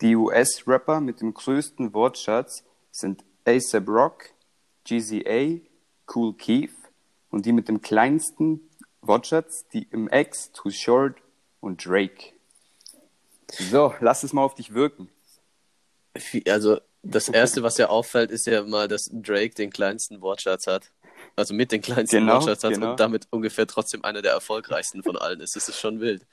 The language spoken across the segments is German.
Die US-Rapper mit dem größten Wortschatz sind A$AP Rock, GZA, Cool Keith und die mit dem kleinsten Wortschatz, die im X, Too Short und Drake. So, lass es mal auf dich wirken. Also, das erste, was ja auffällt, ist ja mal, dass Drake den kleinsten Wortschatz hat. Also mit den kleinsten Genau, Wortschatz hat genau. und damit ungefähr trotzdem einer der erfolgreichsten von allen ist. Das ist schon wild.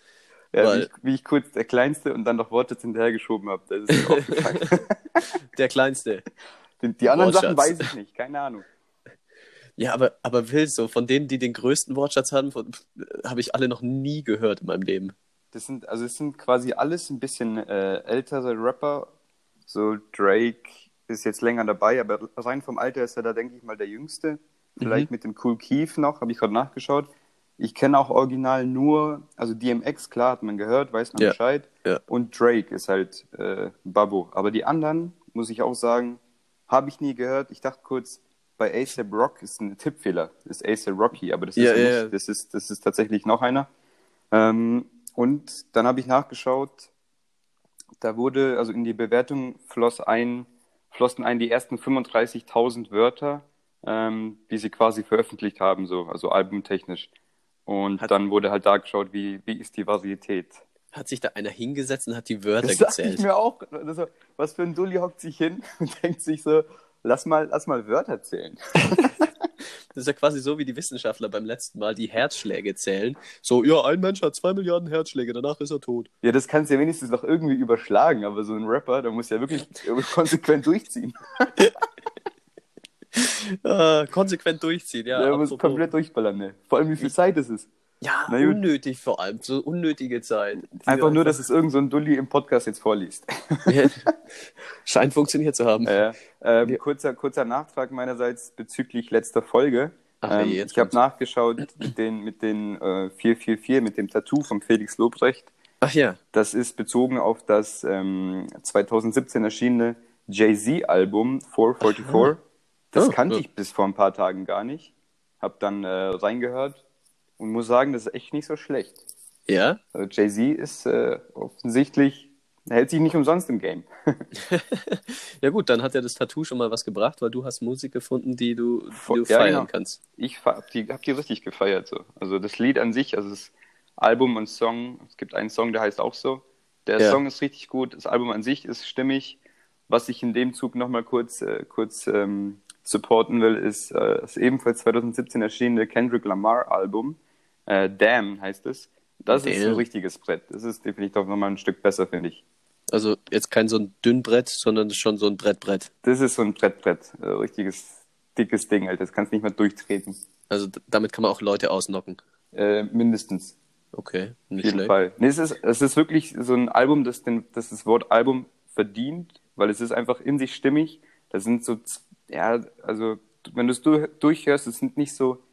Ja, wie, Weil- ich, wie ich kurz der Kleinste und dann noch Wortschatz hinterhergeschoben habe. Das ist mir aufgefallen. Der kleinste. die, die anderen Sachen weiß ich nicht, keine Ahnung. Ja, aber, aber wild so. Von denen, die den größten Wortschatz haben, von- habe ich alle noch nie gehört in meinem Leben. Das sind, also es sind quasi alles ein bisschen äh, ältere Rapper. So Drake ist jetzt länger dabei, aber rein vom Alter ist er da, denke ich mal, der Jüngste. Vielleicht mit dem Cool Keith noch, habe ich gerade nachgeschaut. Ich kenne auch original nur, also DMX, klar, hat man gehört, weiß man Ja, Bescheid. ja. Und Drake ist halt äh, Babbo. Aber die anderen, muss ich auch sagen, habe ich nie gehört. Ich dachte kurz, bei A$AP Rock ist ein Tippfehler. Ist A$AP Rocky, aber das ist Ja, nicht. ja. Das, ist, das ist tatsächlich noch einer. Ähm, und dann habe ich nachgeschaut, da wurde, also in die Bewertung floss ein, flossen ein die ersten 35.000 Wörter, ähm, die sie quasi veröffentlicht haben, so, also albumtechnisch. Und Hat- dann wurde halt da geschaut, wie, wie ist die Varietät. Hat sich da einer hingesetzt und hat die Wörter Das dachte ich gezählt. mir auch. Also, was für ein Dulli hockt sich hin und denkt sich so, lass mal, lass mal Wörter zählen. Das ist ja quasi so wie die Wissenschaftler beim letzten Mal, die Herzschläge zählen. So, ja, ein Mensch hat zwei Milliarden Herzschläge, danach ist er tot. Ja, das kannst du ja wenigstens noch irgendwie überschlagen, aber so ein Rapper, der muss ja wirklich konsequent durchziehen. Ah, konsequent durchziehen, ja. der muss komplett durchballern, ne? Vor allem, wie viel Zeit ist es? Ja, Na gut. unnötig vor allem, so unnötige Zeit. Einfach nur, dass es irgend so ein Dulli im Podcast jetzt vorliest. Scheint funktioniert zu haben. Äh, ähm, kurzer, kurzer Nachtrag meinerseits bezüglich letzter Folge. Ach, ähm, nee, jetzt ich habe nachgeschaut mit den, mit den äh, 444, mit dem Tattoo von Felix Lobrecht. Ach ja, Das ist bezogen auf das ähm, 2017 erschienene Jay-Z-Album 444. Das Oh, kannte ja. ich bis vor ein paar Tagen gar nicht. Hab dann äh, reingehört und muss sagen, das ist echt nicht so schlecht. ja. Also Jay-Z ist äh, offensichtlich, hält sich nicht umsonst im Game. Ja gut, dann hat ja das Tattoo schon mal was gebracht, weil du hast Musik gefunden, die du, die du ja, feiern genau. kannst. Ich hab die, hab die richtig gefeiert. So. Also das Lied an sich, also das Album und Song, es gibt einen Song, der heißt auch so. Der Ja. Song ist richtig gut, das Album an sich ist stimmig. Was ich in dem Zug nochmal kurz, äh, kurz ähm, supporten will, ist äh, das ebenfalls 2017 erschienene Kendrick Lamar Album. Äh, Damn heißt es. Das ist Damn. ein richtiges Brett. Das ist definitiv auch nochmal ein Stück besser, finde ich. Also jetzt kein so ein Dünnbrett, sondern schon so ein Brettbrett. Das ist so ein Brettbrett. Äh, richtiges, dickes Ding, Alter. Das kannst nicht mehr durchtreten. Also damit kann man auch Leute ausnocken. Äh, mindestens. Okay, nicht jeden schlecht. Fall. Nee, es, ist, es ist wirklich so ein Album, das, den, das das Wort Album verdient, weil es ist einfach in sich stimmig. Da sind so, ja, also wenn du es du, durchhörst, es sind nicht so,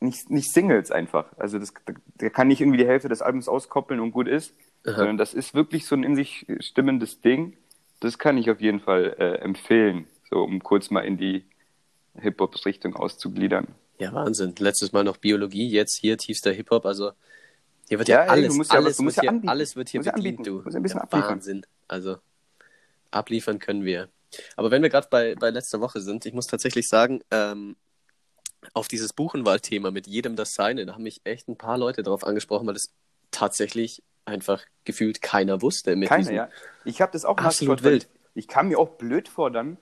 nicht, nicht Singles einfach. Also das, der kann nicht irgendwie die Hälfte des Albums auskoppeln und gut ist, Aha. sondern das ist wirklich so ein in sich stimmendes Ding. Das kann ich auf jeden Fall äh, empfehlen, so um kurz mal in die Hip-Hop-Richtung auszugliedern. Ja, Wahnsinn. Letztes Mal noch Biologie, jetzt hier tiefster Hip-Hop. Also hier wird Ja, ja, alles, ja alles, wird ja hier, alles wird hier bedient, du. Ein bisschen ja, abliefern. Wahnsinn. Also abliefern können wir. Aber wenn wir gerade bei, bei letzter Woche sind, ich muss tatsächlich sagen, ähm, auf dieses Buchenwald-Thema mit jedem das Seine, da haben mich echt ein paar Leute drauf angesprochen, weil das tatsächlich einfach gefühlt keiner wusste. Mit Keiner, ja. Ich habe das auch Absolut nachgeschaut, weil wild. Ich, kam mir auch blöd vor dann,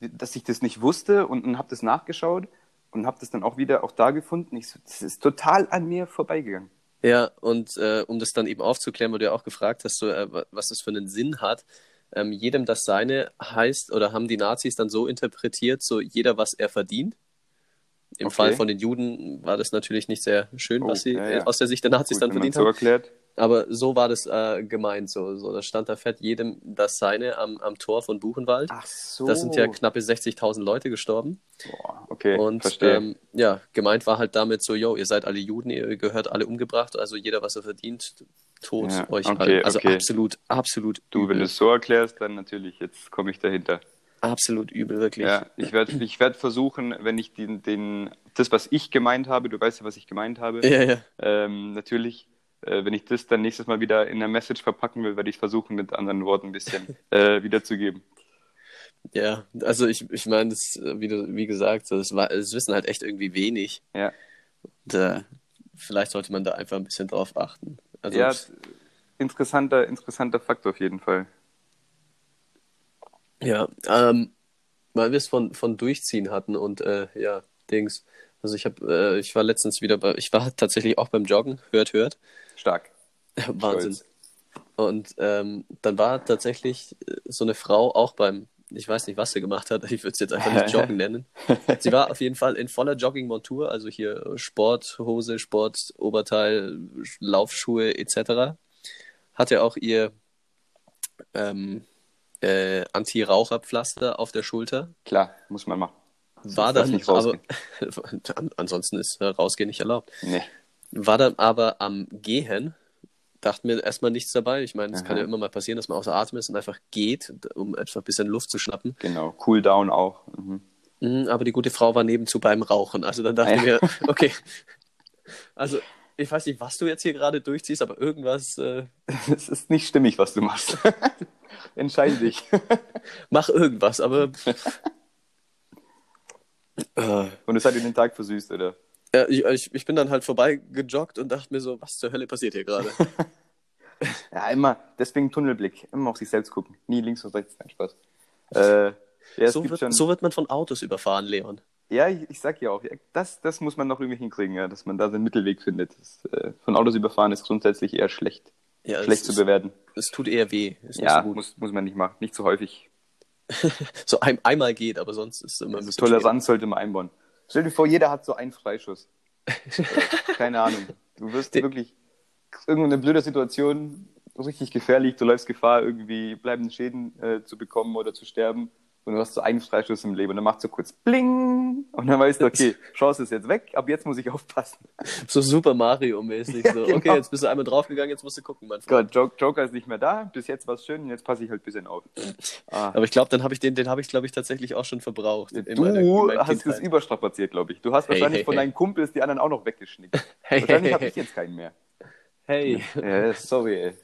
dass ich das nicht wusste und, und habe das nachgeschaut und habe das dann auch wieder auch da gefunden. Ich das ist total an mir vorbeigegangen. Ja, und äh, um das dann eben aufzuklären, wo du ja auch gefragt hast, so, äh, wa- was das für einen Sinn hat, ähm, jedem das Seine heißt, oder haben die Nazis dann so interpretiert, so jeder, was er verdient. Im Okay. Fall von den Juden war das natürlich nicht sehr schön, Oh, was sie ja, ja. äh, aus der Sicht der Nazis Gut, dann verdient so haben. erklärt. Aber so war das äh, gemeint, so, so. Da stand da fett jedem das Seine am, am Tor von Buchenwald. Ach so. Da sind ja knappe 60.000 Leute gestorben. Boah, okay, Und verstehe. ähm, ja, gemeint war halt damit so, yo, ihr seid alle Juden, ihr gehört alle umgebracht, also jeder, was er verdient, tot Ja, euch okay, allen. Also okay. absolut, absolut du, wenn übel. du es so erklärst, dann natürlich, jetzt komme ich dahinter. Absolut übel, wirklich. Ja, ich werde ich werd versuchen, wenn ich den, den, das, was ich gemeint habe, du weißt ja, was ich gemeint habe, ja. ja. ähm, natürlich äh, wenn ich das dann nächstes Mal wieder in einer Message verpacken will, werde ich versuchen, mit anderen Worten ein bisschen äh, wiederzugeben. Ja, also ich, ich meine, das, wie, du, wie gesagt, das, war, das wissen halt echt irgendwie wenig. Ja. Und, äh, vielleicht sollte man da einfach ein bisschen drauf achten. Also, ja, interessanter, interessanter Fakt auf jeden Fall. Ja, ähm, weil wir es von, von Durchziehen hatten und äh, ja, Dings. Also ich habe, äh, ich war letztens wieder bei, ich war tatsächlich auch beim Joggen, hört, hört. Stark. Wahnsinn. Stolz. Und ähm, dann war tatsächlich äh, so eine Frau auch beim, ich weiß nicht, was sie gemacht hat, ich würde es jetzt einfach nicht Joggen nennen. Sie war auf jeden Fall in voller Jogging-Montur, also hier Sporthose, Sportoberteil, Laufschuhe etc. Hatte auch ihr ähm, äh, Anti-Raucherpflaster auf der Schulter. Klar, muss man machen. War dann nicht aber, ansonsten ist rausgehen nicht erlaubt. Nee. War dann aber am Gehen, dachte mir erstmal nichts dabei. Ich meine, es kann ja immer mal passieren, dass man außer Atem ist und einfach geht, um einfach ein bisschen Luft zu schnappen. Genau, Cooldown auch. Mhm. Mhm, aber die gute Frau war nebenzu beim Rauchen. Also dann dachte ich mir, okay. Also ich weiß nicht, was du jetzt hier gerade durchziehst, aber irgendwas. Äh... Es ist nicht stimmig, was du machst. Entscheide dich. Mach irgendwas, aber. Und es hat dir den Tag versüßt, oder? Ja, ich, ich, ich bin dann halt vorbei gejoggt und dachte mir so, was zur Hölle passiert hier gerade? ja, immer, deswegen Tunnelblick, immer auf sich selbst gucken. Nie links und rechts, nein, Spaß. Äh, ja, so, wird, schon... so wird man von Autos überfahren, Leon. Ja, ich, ich sag ja auch, das, das muss man noch irgendwie hinkriegen, ja, dass man da den Mittelweg findet. Das, äh, von Autos überfahren ist grundsätzlich eher schlecht. Ja, schlecht zu bewerten. Es tut eher weh. Ist ja, so muss, muss man nicht machen. Nicht zu so häufig. so ein, einmal geht, aber sonst ist es immer ein bisschen. Toleranz sollte man einbauen. Stell dir vor, jeder hat so einen Freischuss. Keine Ahnung. Du wirst wirklich irgendeine blöde Situation richtig gefährlich. Du läufst Gefahr, irgendwie bleibende Schäden äh, zu bekommen oder zu sterben und du hast so einen Freistoß im Leben und dann macht so kurz Bling und dann weißt du, okay, Chance ist jetzt weg, ab jetzt muss ich aufpassen. So Super Mario-mäßig. So. genau. Okay, jetzt bist du einmal draufgegangen, jetzt musst du gucken, mein Freund. Gott, Joker ist nicht mehr da, bis jetzt war es schön und jetzt passe ich halt ein bisschen auf. Ah. Aber ich glaube, dann habe ich den, den habe ich, glaube ich, tatsächlich auch schon verbraucht. Du meiner, hast es überstrapaziert, glaube ich. Du hast hey, wahrscheinlich hey, von hey. deinen Kumpels die anderen auch noch weggeschnickt. Hey, wahrscheinlich habe ich jetzt keinen mehr. Hey. Ja, sorry, ey.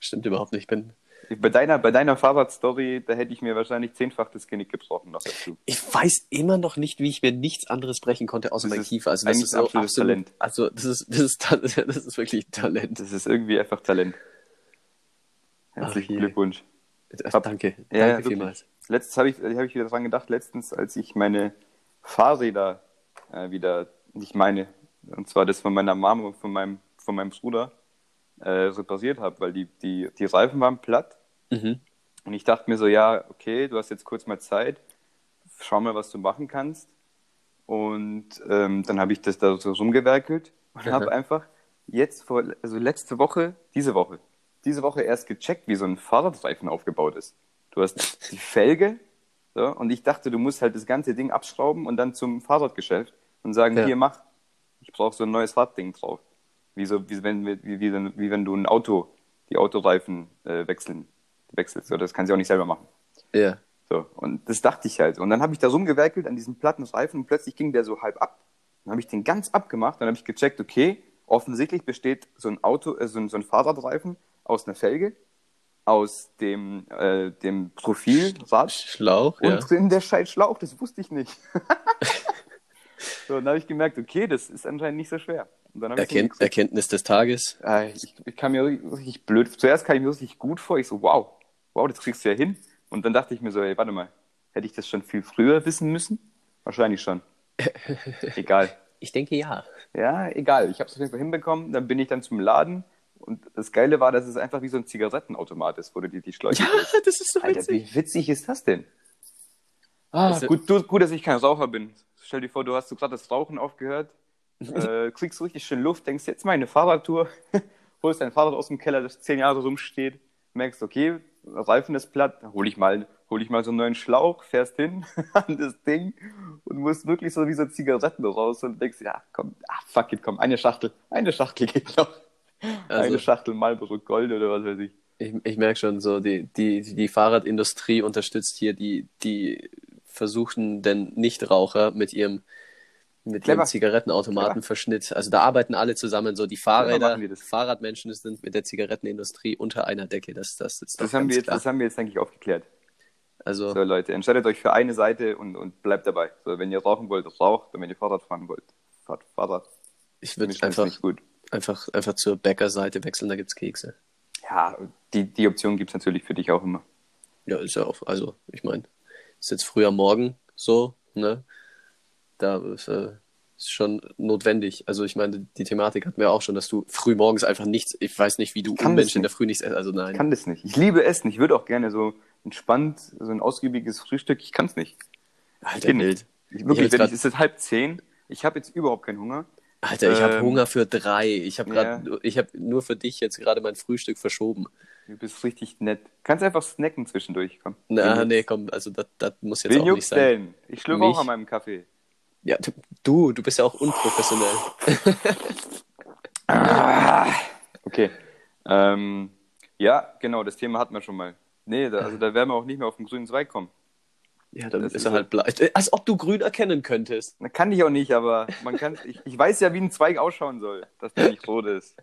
Stimmt überhaupt nicht. Ich bin, bei deiner, bei deiner Fahrradstory, da hätte ich mir wahrscheinlich zehnfach das Genick gebrochen noch dazu. Ich weiß immer noch nicht, wie ich mir nichts anderes brechen konnte außer mein Kiefer. Also das ist so absolut, Talent. Also das ist, das, ist, das ist wirklich Talent. Das ist irgendwie einfach Talent. Herzlichen Ach, Glückwunsch. Hab, danke, ja, danke vielmals. Letztens habe ich, hab ich wieder dran gedacht, letztens, als ich meine Fahrräder äh, wieder, nicht meine, und zwar das von meiner Mama und von meinem, von meinem Bruder, äh, repariert habe, weil die, die, die Reifen waren platt Mhm. Und ich dachte mir so, ja, okay, du hast jetzt kurz mal Zeit, schau mal, was du machen kannst. Und ähm, dann habe ich das da so rumgewerkelt und mhm. habe einfach jetzt vor, also letzte Woche, diese Woche, diese Woche erst gecheckt, wie so ein Fahrradreifen aufgebaut ist. Du hast die Felge so, und ich dachte, du musst halt das ganze Ding abschrauben und dann zum Fahrradgeschäft und sagen, ja. hier mach, ich brauche so ein neues Radding drauf. Wie, so, wie, wenn, wie, wie, wie wenn du ein Auto, die Autoreifen äh, wechseln wechselst. So, das kann sie auch nicht selber machen. Ja. So, und das dachte ich halt. Und dann habe ich da rumgewerkelt an diesem platten Reifen und plötzlich ging der so halb ab. Dann habe ich den ganz abgemacht. Dann habe ich gecheckt, okay, offensichtlich besteht so ein Auto, äh, so, ein, so ein Fahrradreifen aus einer Felge, aus dem, äh, dem Profilrad. Schlauch, und ja. drin der Scheiß Schlauch, das wusste ich nicht. so, dann habe ich gemerkt, okay, das ist anscheinend nicht so schwer. Erkennt, Erkenntnis des Tages. Ich, ich kam mir richtig blöd. Zuerst kam ich mir richtig gut vor. Ich so, wow, wow, das kriegst du ja hin. Und dann dachte ich mir so, ey, warte mal, hätte ich das schon viel früher wissen müssen? Wahrscheinlich schon. egal. Ich denke ja. Ja, egal. Ich habe es auf jeden Fall hinbekommen. Dann bin ich dann zum Laden. Und das Geile war, dass es einfach wie so ein Zigarettenautomat ist, wo du dir die Schläuche. Ja, kriegst. das ist so witzig. Alter, wie witzig ist das denn? Ah, also, gut, du, gut, dass ich kein Raucher bin. Stell dir vor, du hast so gerade das Rauchen aufgehört äh, kriegst richtig schön Luft, denkst jetzt mal eine Fahrradtour, holst dein Fahrrad aus dem Keller, das zehn Jahre rumsteht, merkst, okay, Reifen ist platt, hol ich mal, hol ich mal so einen neuen Schlauch, fährst hin an das Ding und musst wirklich so wie so Zigaretten raus und denkst, ja, komm, ah, fuck it, komm, eine Schachtel, eine Schachtel geht noch. Also, eine Schachtel Marlboro Gold oder was weiß ich. Ich, ich merke schon so, die, die, die Fahrradindustrie unterstützt hier die, die versuchen den Nichtraucher mit ihrem Mit Clever. ihrem Zigarettenautomatenverschnitt. Also da arbeiten alle zusammen, so die Fahrräder, das. Fahrradmenschen sind mit der Zigarettenindustrie unter einer Decke. Das, das ist Das haben, wir jetzt, klar. das haben wir jetzt, denke ich, aufgeklärt. Also, So, Leute, entscheidet euch für eine Seite und, und bleibt dabei. So, wenn ihr rauchen wollt, raucht. Und wenn ihr Fahrrad fahren wollt, fahrt Fahrrad. ich würde einfach, einfach, einfach zur Bäckerseite wechseln, da gibt's Kekse. Ja, die, die Option gibt es natürlich für dich auch immer. Ja, ist ja auch, also, ich meine, ist jetzt früh am Morgen so, ne? Da ist, äh, ist schon notwendig. Also, ich meine, die Thematik hatten wir auch schon, dass du früh morgens einfach nichts, ich weiß nicht, wie du kann Unmensch in der nicht. Früh nichts, also nein. Ich kann das nicht. Ich liebe Essen. Ich würde auch gerne so entspannt, so ein ausgiebiges Frühstück. Ich kann es nicht. Alter. Ich, Ich hab wirklich, jetzt wenn grad- ich, es ist halb zehn. Ich habe jetzt überhaupt keinen Hunger. Alter, ich habe Ähm, Hunger für drei. Ich habe ja. ich habe nur für dich jetzt gerade mein Frühstück verschoben. Du bist richtig nett. Kannst einfach snacken zwischendurch, komm. Na, nee, komm, also das, muss jetzt Wen auch nicht sein. denn? Ich schlürfe auch an meinem Kaffee. Ja, du- du, bist ja auch unprofessionell. Okay. Ähm, ja, genau, das Thema hatten wir schon mal. Nee, da, also da werden wir auch nicht mehr auf den grünen Zweig kommen. Ja, dann Das ist er halt bleich. Äh, Als ob du grün erkennen könntest. Na, kann ich auch nicht, aber man kann, ich, ich weiß ja, wie ein Zweig ausschauen soll, dass der nicht rot ist.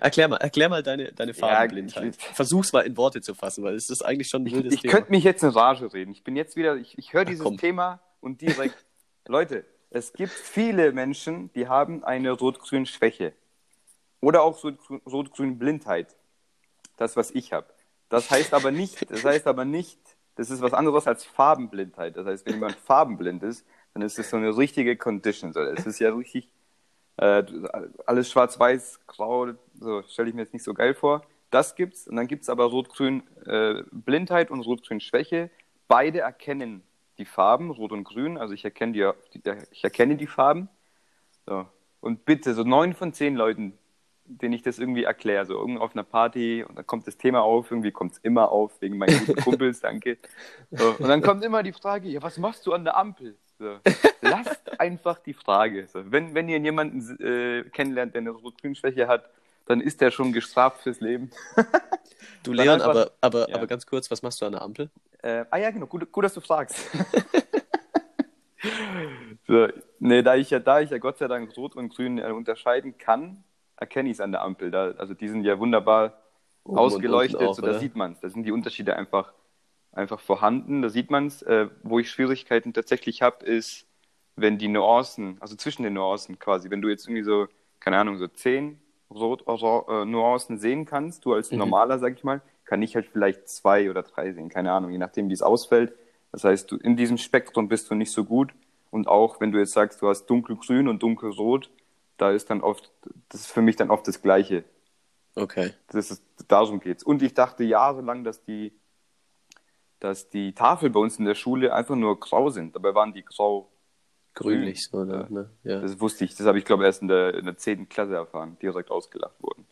Erklär mal, erklär mal deine, deine Farbenblindheit. ich- Versuch's mal in Worte zu fassen, weil es ist eigentlich schon ein Ich, wildes ich Thema. könnte mich jetzt in Rage reden. Ich bin jetzt wieder, ich, ich höre dieses komm. Thema und direkt, Leute, es gibt viele Menschen, die haben eine Rot-Grün-Schwäche. Oder auch so Rot-Grün-Blindheit. Das, was ich habe. Das heißt aber nicht, das heißt aber nicht, das ist was anderes als Farbenblindheit. Das heißt, wenn jemand farbenblind ist, dann ist das so eine richtige Condition. Es ist ja richtig, äh, alles schwarz-weiß, grau, so stelle ich mir jetzt nicht so geil vor. Das gibt's. Und dann gibt's aber Rot-Grün äh, Blindheit und Rot-Grün Schwäche. Beide erkennen die Farben, Rot und Grün. Also ich erkenne die, ich erkenne die Farben. So. Und bitte, so neun von zehn Leuten, denen ich das irgendwie erkläre, so irgendwo auf einer Party und dann kommt das Thema auf, irgendwie kommt es immer auf, wegen meinen guten Kumpels, danke. So. Und dann kommt immer die Frage, ja, was machst du an der Ampel? So. Lasst einfach die Frage. So. Wenn, wenn ihr jemanden äh, kennenlernt, der eine Rot-Grün-Schwäche hat, dann ist der schon gestraft fürs Leben. du, Leon, einfach- aber, aber, ja. aber ganz kurz, was machst du an der Ampel? Äh, ah ja, genau, gut, gut, dass du fragst. so, nee, da ich ja, da ich ja Gott sei Dank Rot und Grün äh, unterscheiden kann, erkenne ich es an der Ampel. Da, also die sind ja wunderbar Oben ausgeleuchtet, auch, so da sieht man es. Da sind die Unterschiede einfach, einfach vorhanden. Da sieht man es. Äh, wo ich Schwierigkeiten tatsächlich habe, ist, wenn die Nuancen, also zwischen den Nuancen quasi, wenn du jetzt irgendwie so, keine Ahnung, so zehn Rot äh, Nuancen sehen kannst, du als Mhm. Normaler, sag ich mal, kann ich halt vielleicht zwei oder drei sehen, keine Ahnung, je nachdem, wie es ausfällt. Das heißt, du, in diesem Spektrum bist du nicht so gut. Und auch wenn du jetzt sagst, du hast dunkelgrün und dunkelrot, da ist dann oft, das ist für mich dann oft das Gleiche. Okay. Das ist, darum geht's. Und ich dachte jahrelang, dass die, dass die Tafel bei uns in der Schule einfach nur grau sind. Dabei waren die grau. Grünlich? Ja. ne? Ja. Das wusste ich. Das habe ich, glaube ich, erst in der, in der 10. Klasse erfahren. Direkt ausgelacht wurden.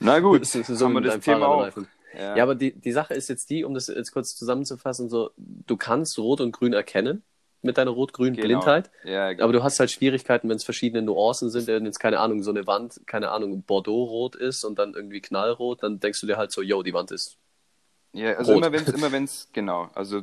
Na gut, Das ist so haben wir das Thema auch. Fahrradreifen. Ja, aber die, die Sache ist jetzt die, um das jetzt kurz zusammenzufassen, so, du kannst Rot und Grün erkennen mit deiner rot-grünen Genau. Blindheit, Ja, genau. aber du hast halt Schwierigkeiten, wenn es verschiedene Nuancen sind, wenn jetzt, keine Ahnung, so eine Wand, keine Ahnung, Bordeaux-rot ist und dann irgendwie knallrot, dann denkst du dir halt so, yo, die Wand ist. Ja, also Rot. immer wenn es, immer wenn's, genau. Also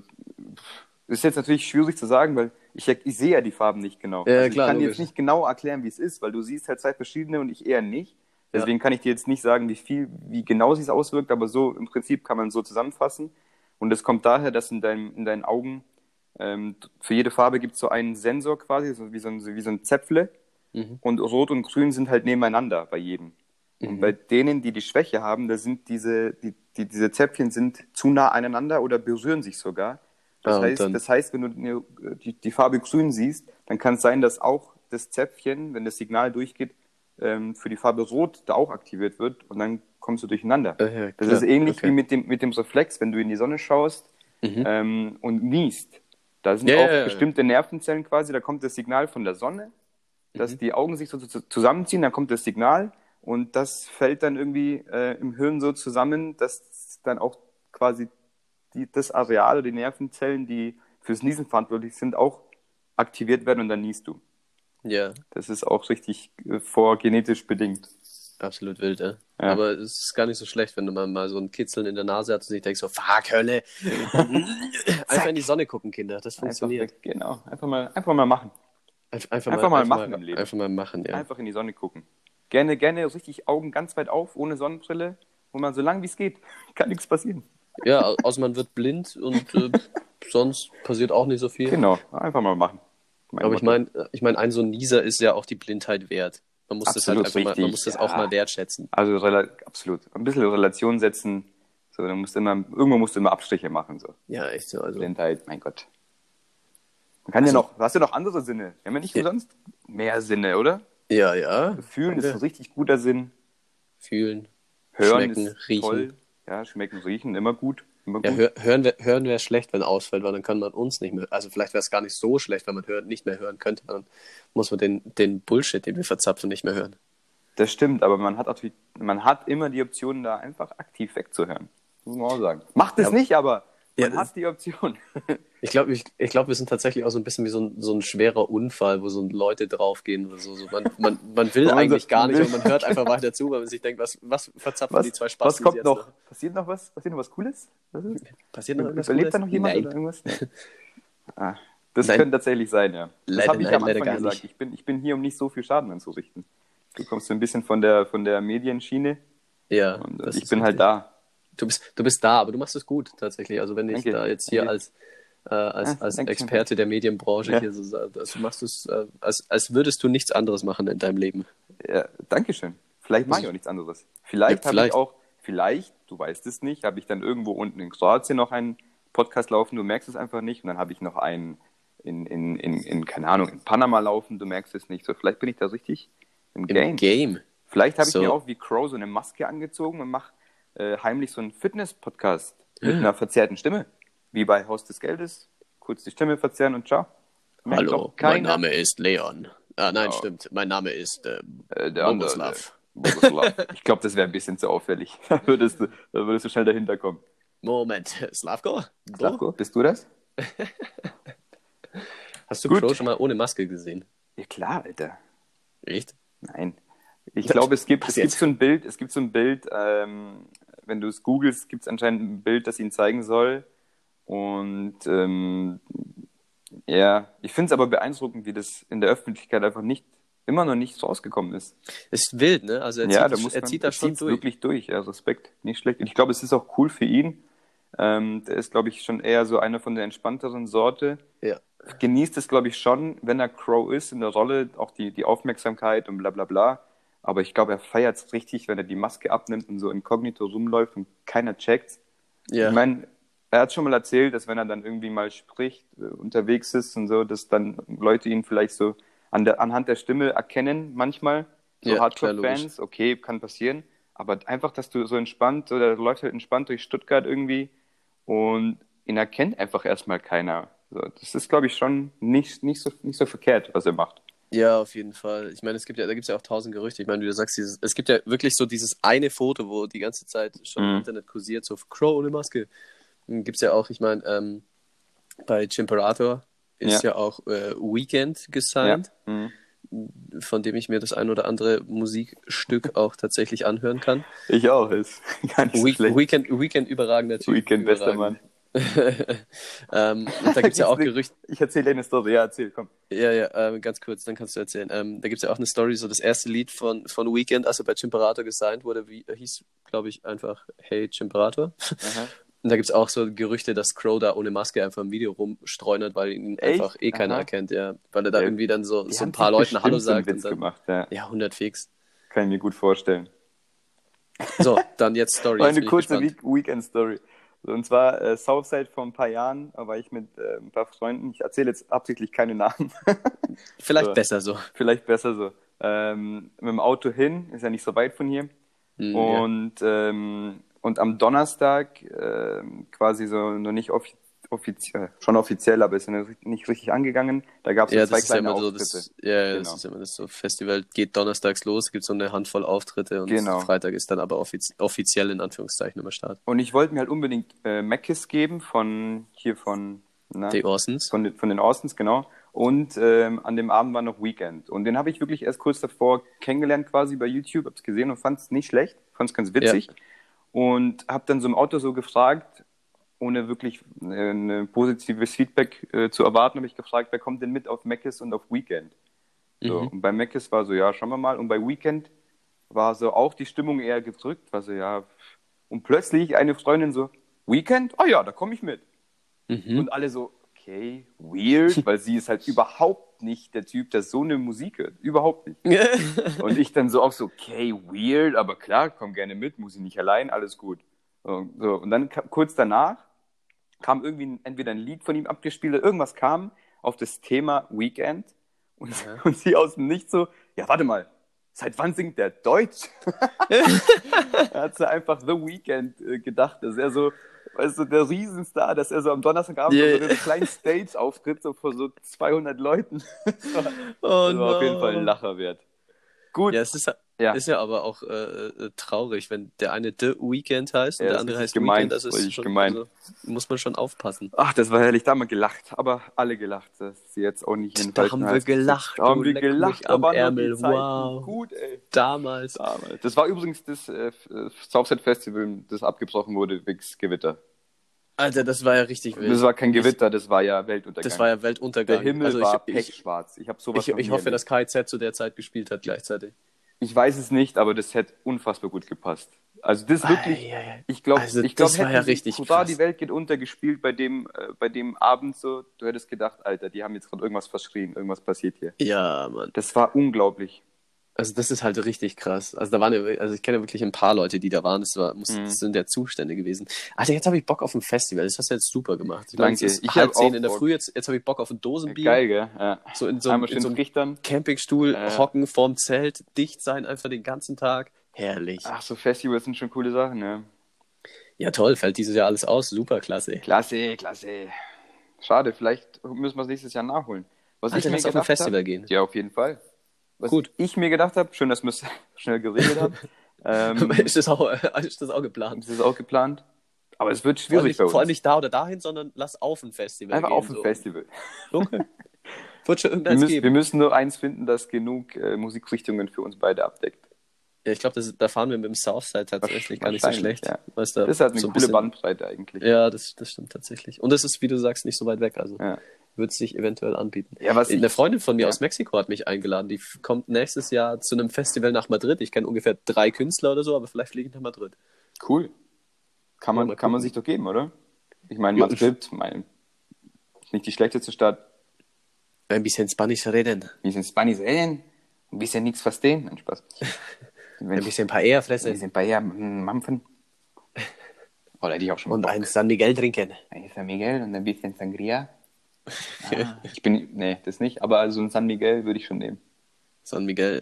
ist jetzt natürlich schwierig zu sagen, weil ich, ich sehe ja die Farben nicht genau. Ja, also klar, ich kann logisch. jetzt nicht genau erklären, wie es ist, weil du siehst halt zwei verschiedene und ich eher nicht. Ja. Deswegen kann ich dir jetzt nicht sagen, wie viel, wie genau sich auswirkt, aber so im Prinzip kann man so zusammenfassen. Und es kommt daher, dass in, deinem, in deinen Augen ähm, für jede Farbe gibt es so einen Sensor quasi, so wie so ein, wie so ein Zäpfle. Mhm. Und Rot und Grün sind halt nebeneinander bei jedem. Und Mhm. bei denen, die die Schwäche haben, da sind diese, die, die, diese Zäpfchen sind zu nah aneinander oder berühren sich sogar. Das, Ah, und heißt, das heißt, wenn du eine- die, die Farbe Grün siehst, dann kann es sein, dass auch das Zäpfchen, wenn das Signal durchgeht, ähm, für die Farbe Rot da auch aktiviert wird und dann kommst du durcheinander. Äh, ja, das ist ähnlich Okay. wie mit dem, mit dem Reflex, wenn du in die Sonne schaust Mhm. ähm, und niest. Da sind Ja, auch ja, bestimmte Nervenzellen quasi, da kommt das Signal von der Sonne, dass Mhm. die Augen sich so zu- zusammenziehen, dann kommt das Signal und das fällt dann irgendwie äh, im Hirn so zusammen, dass dann auch quasi die, das Areal oder die Nervenzellen, die fürs Niesen verantwortlich sind, auch aktiviert werden und dann niest du. Ja, Das ist auch richtig äh, vorgenetisch bedingt. absolut wild, ja. Ja. Aber es ist gar nicht so schlecht, wenn du mal, mal so ein Kitzeln in der Nase hast und dich denkst so, fuck, Hölle. Einfach in die Sonne gucken, Kinder, das Einfach, funktioniert. weg, genau, einfach mal, einfach mal machen. Einfach, einfach, Einfach mal, mal machen einfach im Leben. Einfach mal machen, ja. Einfach in die Sonne gucken. Gerne, gerne richtig Augen ganz weit auf, ohne Sonnenbrille, wo man so lang wie es geht, kann nichts passieren. Ja, au- außer man wird blind und äh, sonst passiert auch nicht so viel. Genau, einfach mal machen. Mein Aber ich meine, ich mein, ein so ein Nieser ist ja auch die Blindheit wert. Man muss das halt Absolut einfach mal, man muss das ja. auch mal wertschätzen. Also absolut. Ein bisschen Relation setzen. So, dann musst du immer, irgendwo musst du immer Abstriche machen. So. Ja, echt so. Also, Blindheit, mein Gott. Man kann Also- ja noch, du hast ja noch andere Sinne. Wir haben ja nicht Ja. umsonst mehr Sinne, oder? ja, ja. Fühlen ist ein richtig guter Sinn. Fühlen. Hören Schmecken, ist riechen. toll. Ja, schmecken, riechen, immer gut. Ja, hör, hören wäre hören wär schlecht, wenn ausfällt, weil dann kann man uns nicht mehr. Also vielleicht wäre es gar nicht so schlecht, wenn man hört, nicht mehr hören könnte. Dann muss man den, den Bullshit, den wir verzapfen, nicht mehr hören. Das stimmt, aber man hat natürlich, man hat immer die Option, da einfach aktiv wegzuhören. Muss man auch sagen. Macht es Ja. nicht, aber man das- hat die Option. Ich glaube, ich, ich glaub, wir sind tatsächlich auch so ein bisschen wie so ein, so ein schwerer Unfall, wo so Leute draufgehen oder so. so man, man, man will eigentlich gar nicht, aber man hört einfach weiter zu, weil man sich denkt, was, was verzapfen Was, die zwei was Spasten kommt jetzt noch? Passiert noch was? Passiert noch was Cooles? Was? Passiert noch irgendwas Überlebt da Cooles? noch jemand Nein. oder irgendwas? Ah, das Nein. könnte tatsächlich sein, ja. Das Leider habe ich am Anfang gesagt. nicht. Ich bin, ich bin hier, um nicht so viel Schaden anzurichten. Du kommst so ein bisschen von der, von der Medienschiene Ja, und das ich bin halt richtig. da. Du bist, du bist da, aber du machst es gut tatsächlich. Also wenn ich Danke, da jetzt hier danke. als, äh, als, Ah, als. Experte der Medienbranche Ja. hier so sage, also machst du es, äh, als, als würdest du nichts anderes machen in deinem Leben. Ja, Dankeschön. Vielleicht mache ich auch nichts anderes. Vielleicht Ja, habe ich auch, vielleicht, du weißt es nicht, habe ich dann irgendwo unten in Kroatien noch einen Podcast laufen, du merkst es einfach nicht. Und dann habe ich noch einen in, in, in, in, keine Ahnung, in Panama laufen, du merkst es nicht. So, vielleicht bin ich da richtig im Im Game. Game. Vielleicht habe ich So. mir auch wie Crow so eine Maske angezogen und mache äh, heimlich so einen Fitness-Podcast mit einer verzerrten Stimme. Wie bei Haus des Geldes. Kurz die Stimme verzerren und ciao. Merkt Hallo, mein Name ist Leon. Ah, nein, Oh. stimmt. Mein Name ist äh, Äh, Boguslav. Ich glaube, das wäre ein bisschen zu auffällig. Da würdest du, da würdest du schnell dahinter kommen. Moment, Slavko? Du? Slavko, bist du das? Hast du Gut. Crow schon mal ohne Maske gesehen? Ja klar, Alter. Echt? Nein. Ich glaube, es gibt, Was es gibt so ein Bild, es gibt so ein Bild, ähm, wenn du es googelst, gibt es anscheinend ein Bild, das ihn zeigen soll. Und ähm, ja, ich finde es aber beeindruckend, wie das in der Öffentlichkeit einfach nicht, immer noch nicht rausgekommen ist. Ist wild, ne? Also er ja, zieht, da das, muss er man, zieht das schon durch. wirklich durch. Ja, Respekt, nicht schlecht. Und ich glaube, es ist auch cool für ihn. Ähm, der ist, glaube ich, schon eher so einer von der entspannteren Sorte. Ja. Genießt es, glaube ich, schon, wenn er Crow ist in der Rolle, auch die, die Aufmerksamkeit und bla bla bla. Aber ich glaube, er feiert es richtig, wenn er die Maske abnimmt und so inkognito rumläuft und keiner checkt. Ja. Ich meine, er hat schon mal erzählt, dass wenn er dann irgendwie mal spricht, äh, unterwegs ist und so, dass dann Leute ihn vielleicht so an der, anhand der Stimme erkennen, manchmal. So klar, Hardcore-Fans, okay, kann passieren. Aber einfach, dass du so entspannt, oder der läuft halt entspannt durch Stuttgart irgendwie und ihn erkennt einfach erstmal keiner. So, das ist, glaube ich, schon nicht, nicht, so, nicht so verkehrt, was er macht. Ja, auf jeden Fall. Ich meine, es gibt ja, da gibt es ja auch tausend Gerüchte. Ich meine, wie du sagst, dieses, es gibt ja wirklich so dieses eine Foto, wo die ganze Zeit schon im Mhm. Internet kursiert, so Crow ohne Maske. Gibt es ja auch, ich meine, ähm, bei Chimperator ist ja, auch äh, Weekend gesigned, Ja. Mhm. von dem ich mir das ein oder andere Musikstück auch tatsächlich anhören kann. Ich auch, ist gar nicht so We schlecht. Weekend, Weekend überragender Typ. Weekend, bester überragend. Mann. ähm, und da gibt es ja auch Gerüchte. Ich erzähle dir eine Story, ja, erzähl, komm. Ja, ja, ähm, ganz kurz, dann kannst du erzählen. Ähm, da gibt es ja auch eine Story, so das erste Lied von, von Weekend, als er bei Chimperator gesigned wurde, wie, hieß, glaube ich, einfach Hey Chimperator. Und da gibt es auch so Gerüchte, dass Crow da ohne Maske einfach im Video rumstreunert, weil ihn Echt? einfach eh keiner Aha. erkennt, ja. Weil er da Ja, irgendwie dann so, Die so ein paar Leuten Hallo sagt. Und Witz dann, gemacht, ja. ja, 100 fix. Kann ich mir gut vorstellen. So, dann jetzt Story. War eine kurze Weekend-Story. So, Und zwar äh, Southside vor ein paar Jahren, da war ich mit äh, ein paar Freunden. Ich erzähle jetzt absichtlich keine Namen. Vielleicht So. besser so. Vielleicht besser so. Ähm, mit dem Auto hin, ist ja nicht so weit von hier. Hm, ja. Und, ähm, und am Donnerstag, ähm, quasi so noch nicht offi offiziell, schon offiziell, aber ist ja nicht richtig angegangegangen. Da gab es Ja, so zwei das ist ja kleine immer so, Auftritte. das, ja, ja, Genau. das ist immer das so Festival geht donnerstags los, gibt so eine Handvoll Auftritte und Genau. Freitag ist dann aber offiz offiziell in Anführungszeichen immer Start. Und ich wollte mir halt unbedingt äh, Mackiss geben von hier von, na, Die Orsons. von, den- von den Austins, genau. Und ähm, an dem Abend war noch Weekend. Und den habe ich wirklich erst kurz davor kennengelernt, quasi bei YouTube, hab's gesehen und fand es nicht schlecht, fand es ganz witzig. Und habe dann so im Auto so gefragt, ohne wirklich äh, ein positives Feedback äh, zu erwarten, habe ich gefragt, wer kommt denn mit auf Meckes und auf Weekend? So, Mhm. Und bei Meckes war so, ja, schauen wir mal. Und bei Weekend war so auch die Stimmung eher gedrückt, war so, ja. Und plötzlich eine Freundin so, Weekend? Ah ja, da komme ich mit. Mhm. Und alle so, okay, weird, weil sie ist halt überhaupt nicht der Typ, der so eine Musik hört. Überhaupt nicht. Und ich dann so auch so, okay, weird, aber klar, komm gerne mit, muss ich nicht allein, alles gut. Und, so, und dann kurz danach kam irgendwie entweder ein Lied von ihm abgespielt oder irgendwas kam auf das Thema Weekend und, Ja. und sie aus dem Nichts so, ja, warte mal, seit wann singt der Deutsch? er hat so einfach The Weekend äh, gedacht, dass er so, weißt du, der Riesenstar, dass er so am Donnerstagabend Yeah. so einer kleinen Stage auftritt, so vor so 200 Leuten. Oh, Das war auf jeden no. Fall ein Lacher wert. Gut, Ja, es ist, Ja. ist ja aber auch äh, äh, traurig, wenn der eine The Weekend heißt und Ja, der das andere ist heißt gemein, Weekend. Das ist schon, gemein. Also, muss man schon aufpassen. Ach, das war herrlich. Da haben wir gelacht. Aber alle gelacht, dass sie jetzt auch nicht in Da haben wir gelacht, Da haben wir gelacht. am Ärmel. Wow. Gut, ey. Damals. Damals. Das war übrigens das äh, äh, Southside Festival, das abgebrochen wurde wegen Gewitter. Alter, das war ja richtig wild. Das war kein Gewitter, das war ja Weltuntergang. Das war ja Weltuntergang. Der Himmel also war ich, pechschwarz. Ich ich, ich hoffe, erlebt. dass KZ zu der Zeit gespielt hat gleichzeitig. Ich weiß es nicht, aber das hätte unfassbar gut gepasst. Also das wirklich, Ei, ei, ei. ich glaube, Also ich glaube, das war ja richtig krass. die Welt geht unter gespielt bei dem, äh, bei dem Abend so. Du hättest gedacht, Alter, die haben jetzt gerade irgendwas verschrien, irgendwas passiert hier. Ja, Mann. Das war unglaublich. Also das ist halt richtig krass. Also da waren ja, also ich kenne ja wirklich ein paar Leute, die da waren. Das, war, muss, Mhm. das sind ja Zustände gewesen. Alter, jetzt habe ich Bock auf ein Festival. Das hast du jetzt super gemacht. Ich Danke. ist Ich halb zehn in der Bock. Früh. Jetzt, jetzt habe ich Bock auf ein Dosenbier. Geil, gell? Ja. So in so, Einmal in so einem. Campingstuhl, Ja. hocken vorm Zelt, dicht sein einfach den ganzen Tag. Herrlich. Ach, so Festivals sind schon coole Sachen, ja. Ja, toll. Fällt dieses Jahr alles aus. Super klasse. Klasse, klasse. Schade, vielleicht müssen wir es nächstes Jahr nachholen. Was Alter, ich mir lass auf ein Festival hab, gehen. Ja, auf jeden Fall. Was Gut. ich mir gedacht habe, schön, dass wir es schnell geregelt haben. ähm, ist, das auch, ist das auch geplant? das ist auch geplant. Aber es wird schwierig nicht, bei uns. vor allem nicht da oder dahin, sondern lass auf ein Festival Einfach gehen. auf ein so. Festival. Okay. Wird schon Wir irgendeins müssen, wir geben. müssen nur eins finden, das genug äh, Musikrichtungen für uns beide abdeckt. Ja, ich glaube, da fahren wir mit dem Southside tatsächlich gar nicht so schlecht. ja. da Das ist halt eine so ein coole bisschen- Bandbreite eigentlich. Ja, das, das stimmt tatsächlich. Und es ist, wie du sagst, nicht so weit weg. Also Ja. Wird es sich eventuell anbieten. Ja, was Eine ich- Freundin von mir ja. aus Mexiko hat mich eingeladen. Die kommt nächstes Jahr zu einem Festival nach Madrid. Ich kenne ungefähr drei Künstler oder so, aber vielleicht fliege ich nach Madrid. Cool. Kann man, mal kann man sich doch geben, oder? Ich meine, Madrid, mein, ist nicht die schlechteste Stadt. Ein bisschen Spanisch reden. Ein bisschen Spanisch reden, ein bisschen nichts verstehen. Nein, Spaß. Wenn Ein bisschen Paella ein fressen. bisschen Bayer mm, mampfen. Oder hätte ich auch schon Und Bock. ein San Miguel trinken. ein San Miguel und ein bisschen Sangria. Ah, ich bin, nee, das nicht, aber so ein San Miguel würde ich schon nehmen. San Miguel.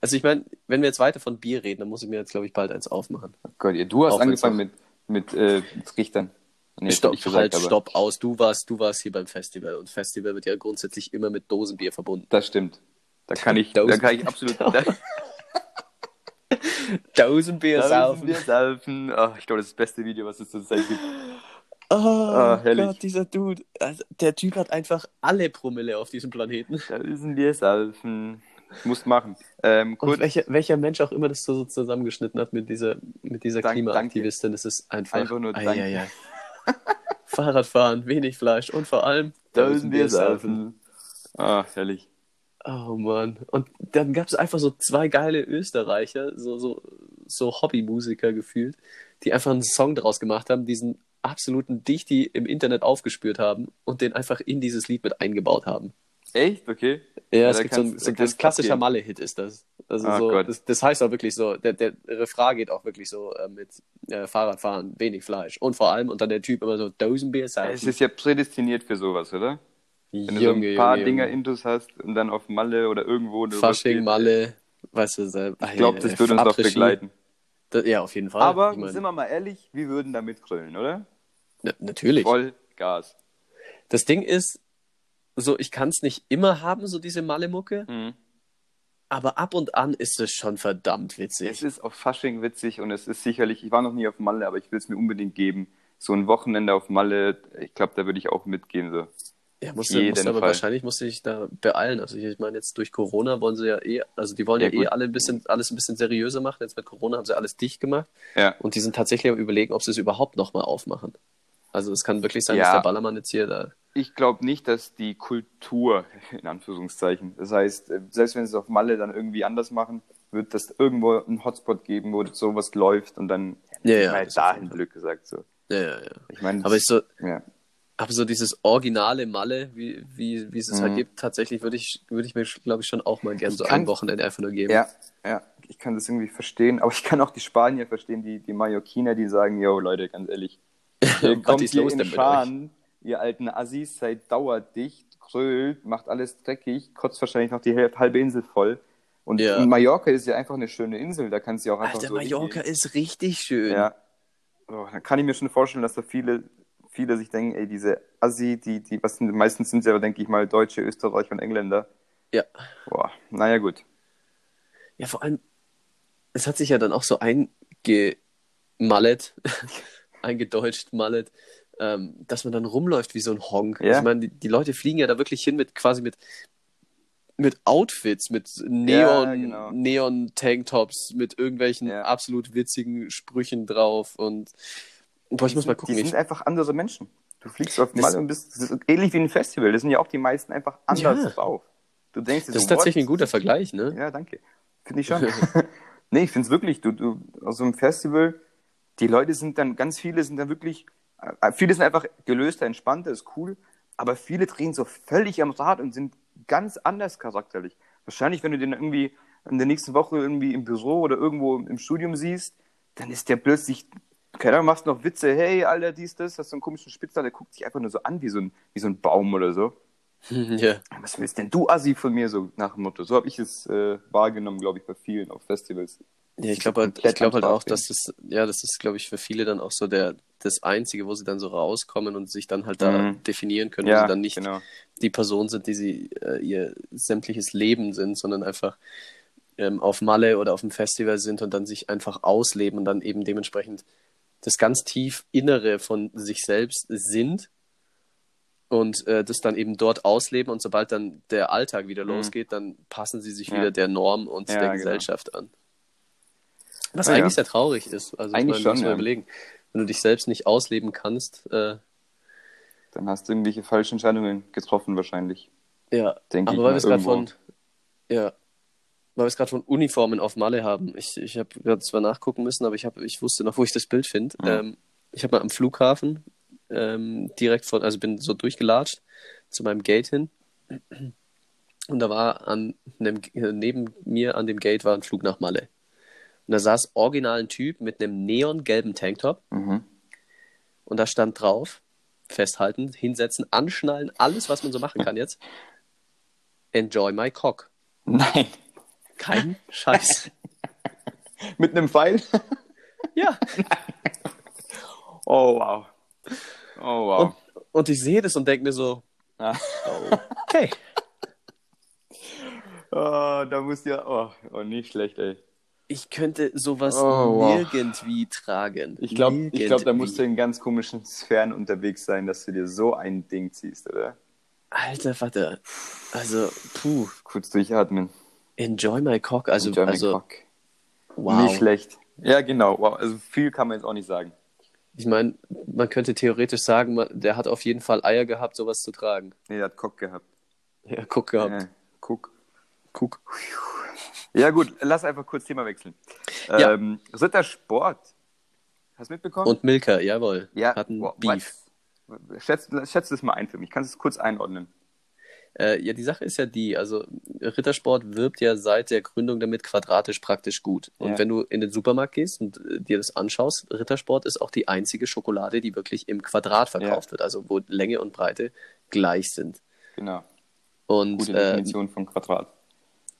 Also ich meine, wenn wir jetzt weiter von Bier reden, dann muss ich mir jetzt, glaube ich, bald eins aufmachen. Oh Gott, ihr- du hast wenn's angefangen mit, mit äh, Richtern. Nee, stopp, gesagt, halt, aber stopp aus. Du warst, du warst hier beim Festival und Festival wird ja grundsätzlich immer mit Dosenbier verbunden. Das stimmt. Da kann ich, Dosen- da kann ich absolut. Da, Dosenbier saufen. Wir saufen. Oh, ich glaube, das ist das beste Video, was es zurzeit gibt. Oh, Ah, herrlich. Gott, dieser Dude. Also, der Typ hat einfach alle Promille auf diesem Planeten. Da müssen wir saufen. Muss machen. Ähm, Und kurz, welcher, welcher Mensch auch immer das so zusammengeschnitten hat mit dieser, mit dieser Dank- Klimaaktivistin, das ist einfach. Einfach nur danke. ei, ei. Fahrradfahren, wenig Fleisch und vor allem da müssen wir saufen. Ah, herrlich. Oh Mann. Und dann gab es einfach so zwei geile Österreicher, so, so, so Hobbymusiker gefühlt, die einfach einen Song daraus gemacht haben, diesen absoluten Dichti im Internet aufgespürt haben und den einfach in dieses Lied mit eingebaut haben. Echt? Okay. Ja, Ja, es da gibt so ein, so da das klassischer. Malle-Hit ist das. Also Ah, so, Gott. das, das heißt auch wirklich so, der, der Refrain geht auch wirklich so äh, mit äh, Fahrradfahren, wenig Fleisch und vor allem, und dann der Typ immer so Dosenbier saufen. Es ist ja prädestiniert für sowas, oder? Wenn du so Junge, ein paar Junge, Dinger Junge. intus hast und dann auf Malle oder irgendwo. Fasching. Malle, weißt du selber. Ich glaube, das würde uns doch begleiten. ja, auf jeden Fall. Aber ich mein, sind wir mal ehrlich, wir würden damit grillen, oder? Na, natürlich. Voll Gas. Das Ding ist, so, ich kann es nicht immer haben, so diese Malle-Mucke, Mhm. aber ab und an ist es schon verdammt Es witzig. ist auf Fasching witzig und es ist sicherlich, ich war noch nie auf Malle, aber ich will es mir unbedingt geben. So ein Wochenende auf Malle, ich glaube, da würde ich auch mitgehen. So. Ja, musste, jeden musste aber Fall. wahrscheinlich musste ich da beeilen. Also ich, meine, jetzt durch Corona wollen sie ja eh, also die wollen ja, Ja, eh alle ein bisschen, alles ein bisschen seriöser machen. Jetzt mit Corona haben sie alles dicht gemacht Ja. und die sind tatsächlich am überlegen, ob sie es überhaupt nochmal aufmachen. Also es kann wirklich sein, Ja. dass der Ballermann jetzt hier da. Ich glaube nicht, dass die Kultur, in Anführungszeichen, das heißt, äh, selbst wenn sie es auf Malle dann irgendwie anders machen, wird das irgendwo einen Hotspot geben, wo sowas läuft und dann Ja, ja, auf dahin. Glück gesagt. So. Ja, ja, ja. Ich meine, Aber ich so, ja. aber so dieses originale Malle, wie, wie, wie es es halt Mhm. gibt, tatsächlich würde ich, würde ich mir, glaube ich, schon auch mal gern Ich so kann- ein Wochenende einfach nur geben. ja, ja, ich kann das irgendwie verstehen, aber ich kann auch die Spanier verstehen, die, die Mallorquiner, die sagen, yo Leute, ganz ehrlich, kommt ist los in denn mit Scharen, ihr alten Assis, seid dauerdicht, grölt, macht alles dreckig, kotzt wahrscheinlich noch die halbe Insel voll. Und, Ja. Mallorca ist ja einfach eine schöne Insel, da kannst du auch einfach Alter, so Mallorca ist richtig schön. Ja. Oh, dann kann ich mir schon vorstellen, dass da viele, viele sich denken, ey, diese Assi, die, die, was sind, meistens sind es ja, denke ich mal, Deutsche, Österreicher und Engländer. Ja. Boah, naja, gut. Ja, vor allem, es hat sich ja dann auch so eingemallet, eingedeutscht mallet, ähm, dass man dann rumläuft wie so ein Honk. Ja. Ich meine, die, die Leute fliegen ja da wirklich hin mit quasi mit, mit Outfits, mit Ja, Neon, genau. Neon-Tanktops, mit irgendwelchen Ja. absolut witzigen Sprüchen drauf und boah, ich muss mal gucken. Die Ich, sind einfach andere Menschen. Du fliegst auf Das- Mal und bist das ist ähnlich wie ein Festival. Das sind ja auch die meisten einfach anders Ja. drauf. Du denkst das so, ist tatsächlich ein guter Vergleich, ne? Ja, danke. Finde ich schon. nee, ich finde es wirklich. Du, du, aus so einem Festival, die Leute sind dann, ganz viele sind dann wirklich, äh, viele sind einfach gelöster, entspannter, ist cool, aber viele drehen so völlig am Rad und sind ganz anders charakterlich. Wahrscheinlich, wenn du den irgendwie in der nächsten Woche irgendwie im Büro oder irgendwo im Studium siehst, dann ist der plötzlich, keine Ahnung, machst noch Witze, hey, Alter, dies, das, hast so einen komischen Spitzer, der guckt sich einfach nur so an wie so ein, wie so ein Baum oder so. ja. Was willst denn du, Assi, von mir, so nach dem Motto? So habe ich es äh, wahrgenommen, glaube ich, bei vielen auf Festivals. Ja, ich glaube halt, ich glaube halt auch, dass das, ja, das ist, glaube ich, für viele dann auch so der, das Einzige, wo sie dann so rauskommen und sich dann halt da Mhm. definieren können, wo Ja, sie dann nicht genau. die Person sind, die sie äh, ihr sämtliches Leben sind, sondern einfach ähm, auf Malle oder auf dem Festival sind und dann sich einfach ausleben und dann eben dementsprechend das ganz tief Innere von sich selbst sind und äh, das dann eben dort ausleben und sobald dann der Alltag wieder Mhm. losgeht, dann passen sie sich Ja. wieder der Norm und Ja, der genau. Gesellschaft an. Was Ah, ja. eigentlich sehr traurig ist. Also Eigentlich ich meine, schon, ja. überlegen. Wenn du dich selbst nicht ausleben kannst, äh, Dann hast du irgendwelche falschen Entscheidungen getroffen, wahrscheinlich. ja. Denke ich Aber weil mal wir es gerade von, ja, weil wir es gerade von Uniformen auf Malle haben. Ich, ich habe gerade zwar nachgucken müssen, aber ich habe, ich wusste noch, wo ich das Bild finde. Ja. Ähm, ich habe mal am Flughafen ähm, direkt von, also bin so durchgelatscht zu meinem Gate hin. Und da war an einem, neben mir an dem Gate war ein Flug nach Malle. Und da saß original ein Typ mit einem neongelben Tanktop Mhm. und da stand drauf, festhalten, hinsetzen, anschnallen, alles, was man so machen kann jetzt. Enjoy my cock. Nein. Kein Scheiß. Mit einem Pfeil? ja. Oh, wow. Oh, wow. Und, und ich sehe das und denke mir so, Ah. okay. Oh, da muss ja. Oh, oh, nicht schlecht, ey. Ich könnte sowas Oh, wow. nirgendwie tragen. Ich glaube, glaub, da musst du in ganz komischen Sphären unterwegs sein, dass du dir so ein Ding ziehst, oder? Alter Vater. Also, puh. Kurz durchatmen. Enjoy my cock. Also, Enjoy my also cock. wow. Nicht schlecht. Ja, genau. Wow. Also viel kann man jetzt auch nicht sagen. Ich meine, man könnte theoretisch sagen, man- der hat auf jeden Fall Eier gehabt, sowas zu tragen. Nee, der hat Cock gehabt. Ja, guck gehabt. Ja, guck. Guck. Ja, gut, lass einfach kurz Thema wechseln. Ja. Ähm, Rittersport. Hast du mitbekommen? Und Milka, jawohl. ja, Hatten wow, Beef. was? Schätz, das mal ein für mich. Kannst du es kurz einordnen? Äh, ja, die Sache ist ja die, also Rittersport wirbt ja seit der Gründung damit quadratisch praktisch gut. Und Ja. wenn du in den Supermarkt gehst und äh, dir das anschaust, Rittersport ist auch die einzige Schokolade, die wirklich im Quadrat verkauft Ja. wird, also wo Länge und Breite gleich sind. Genau. Und Gute äh, Definition von Quadrat.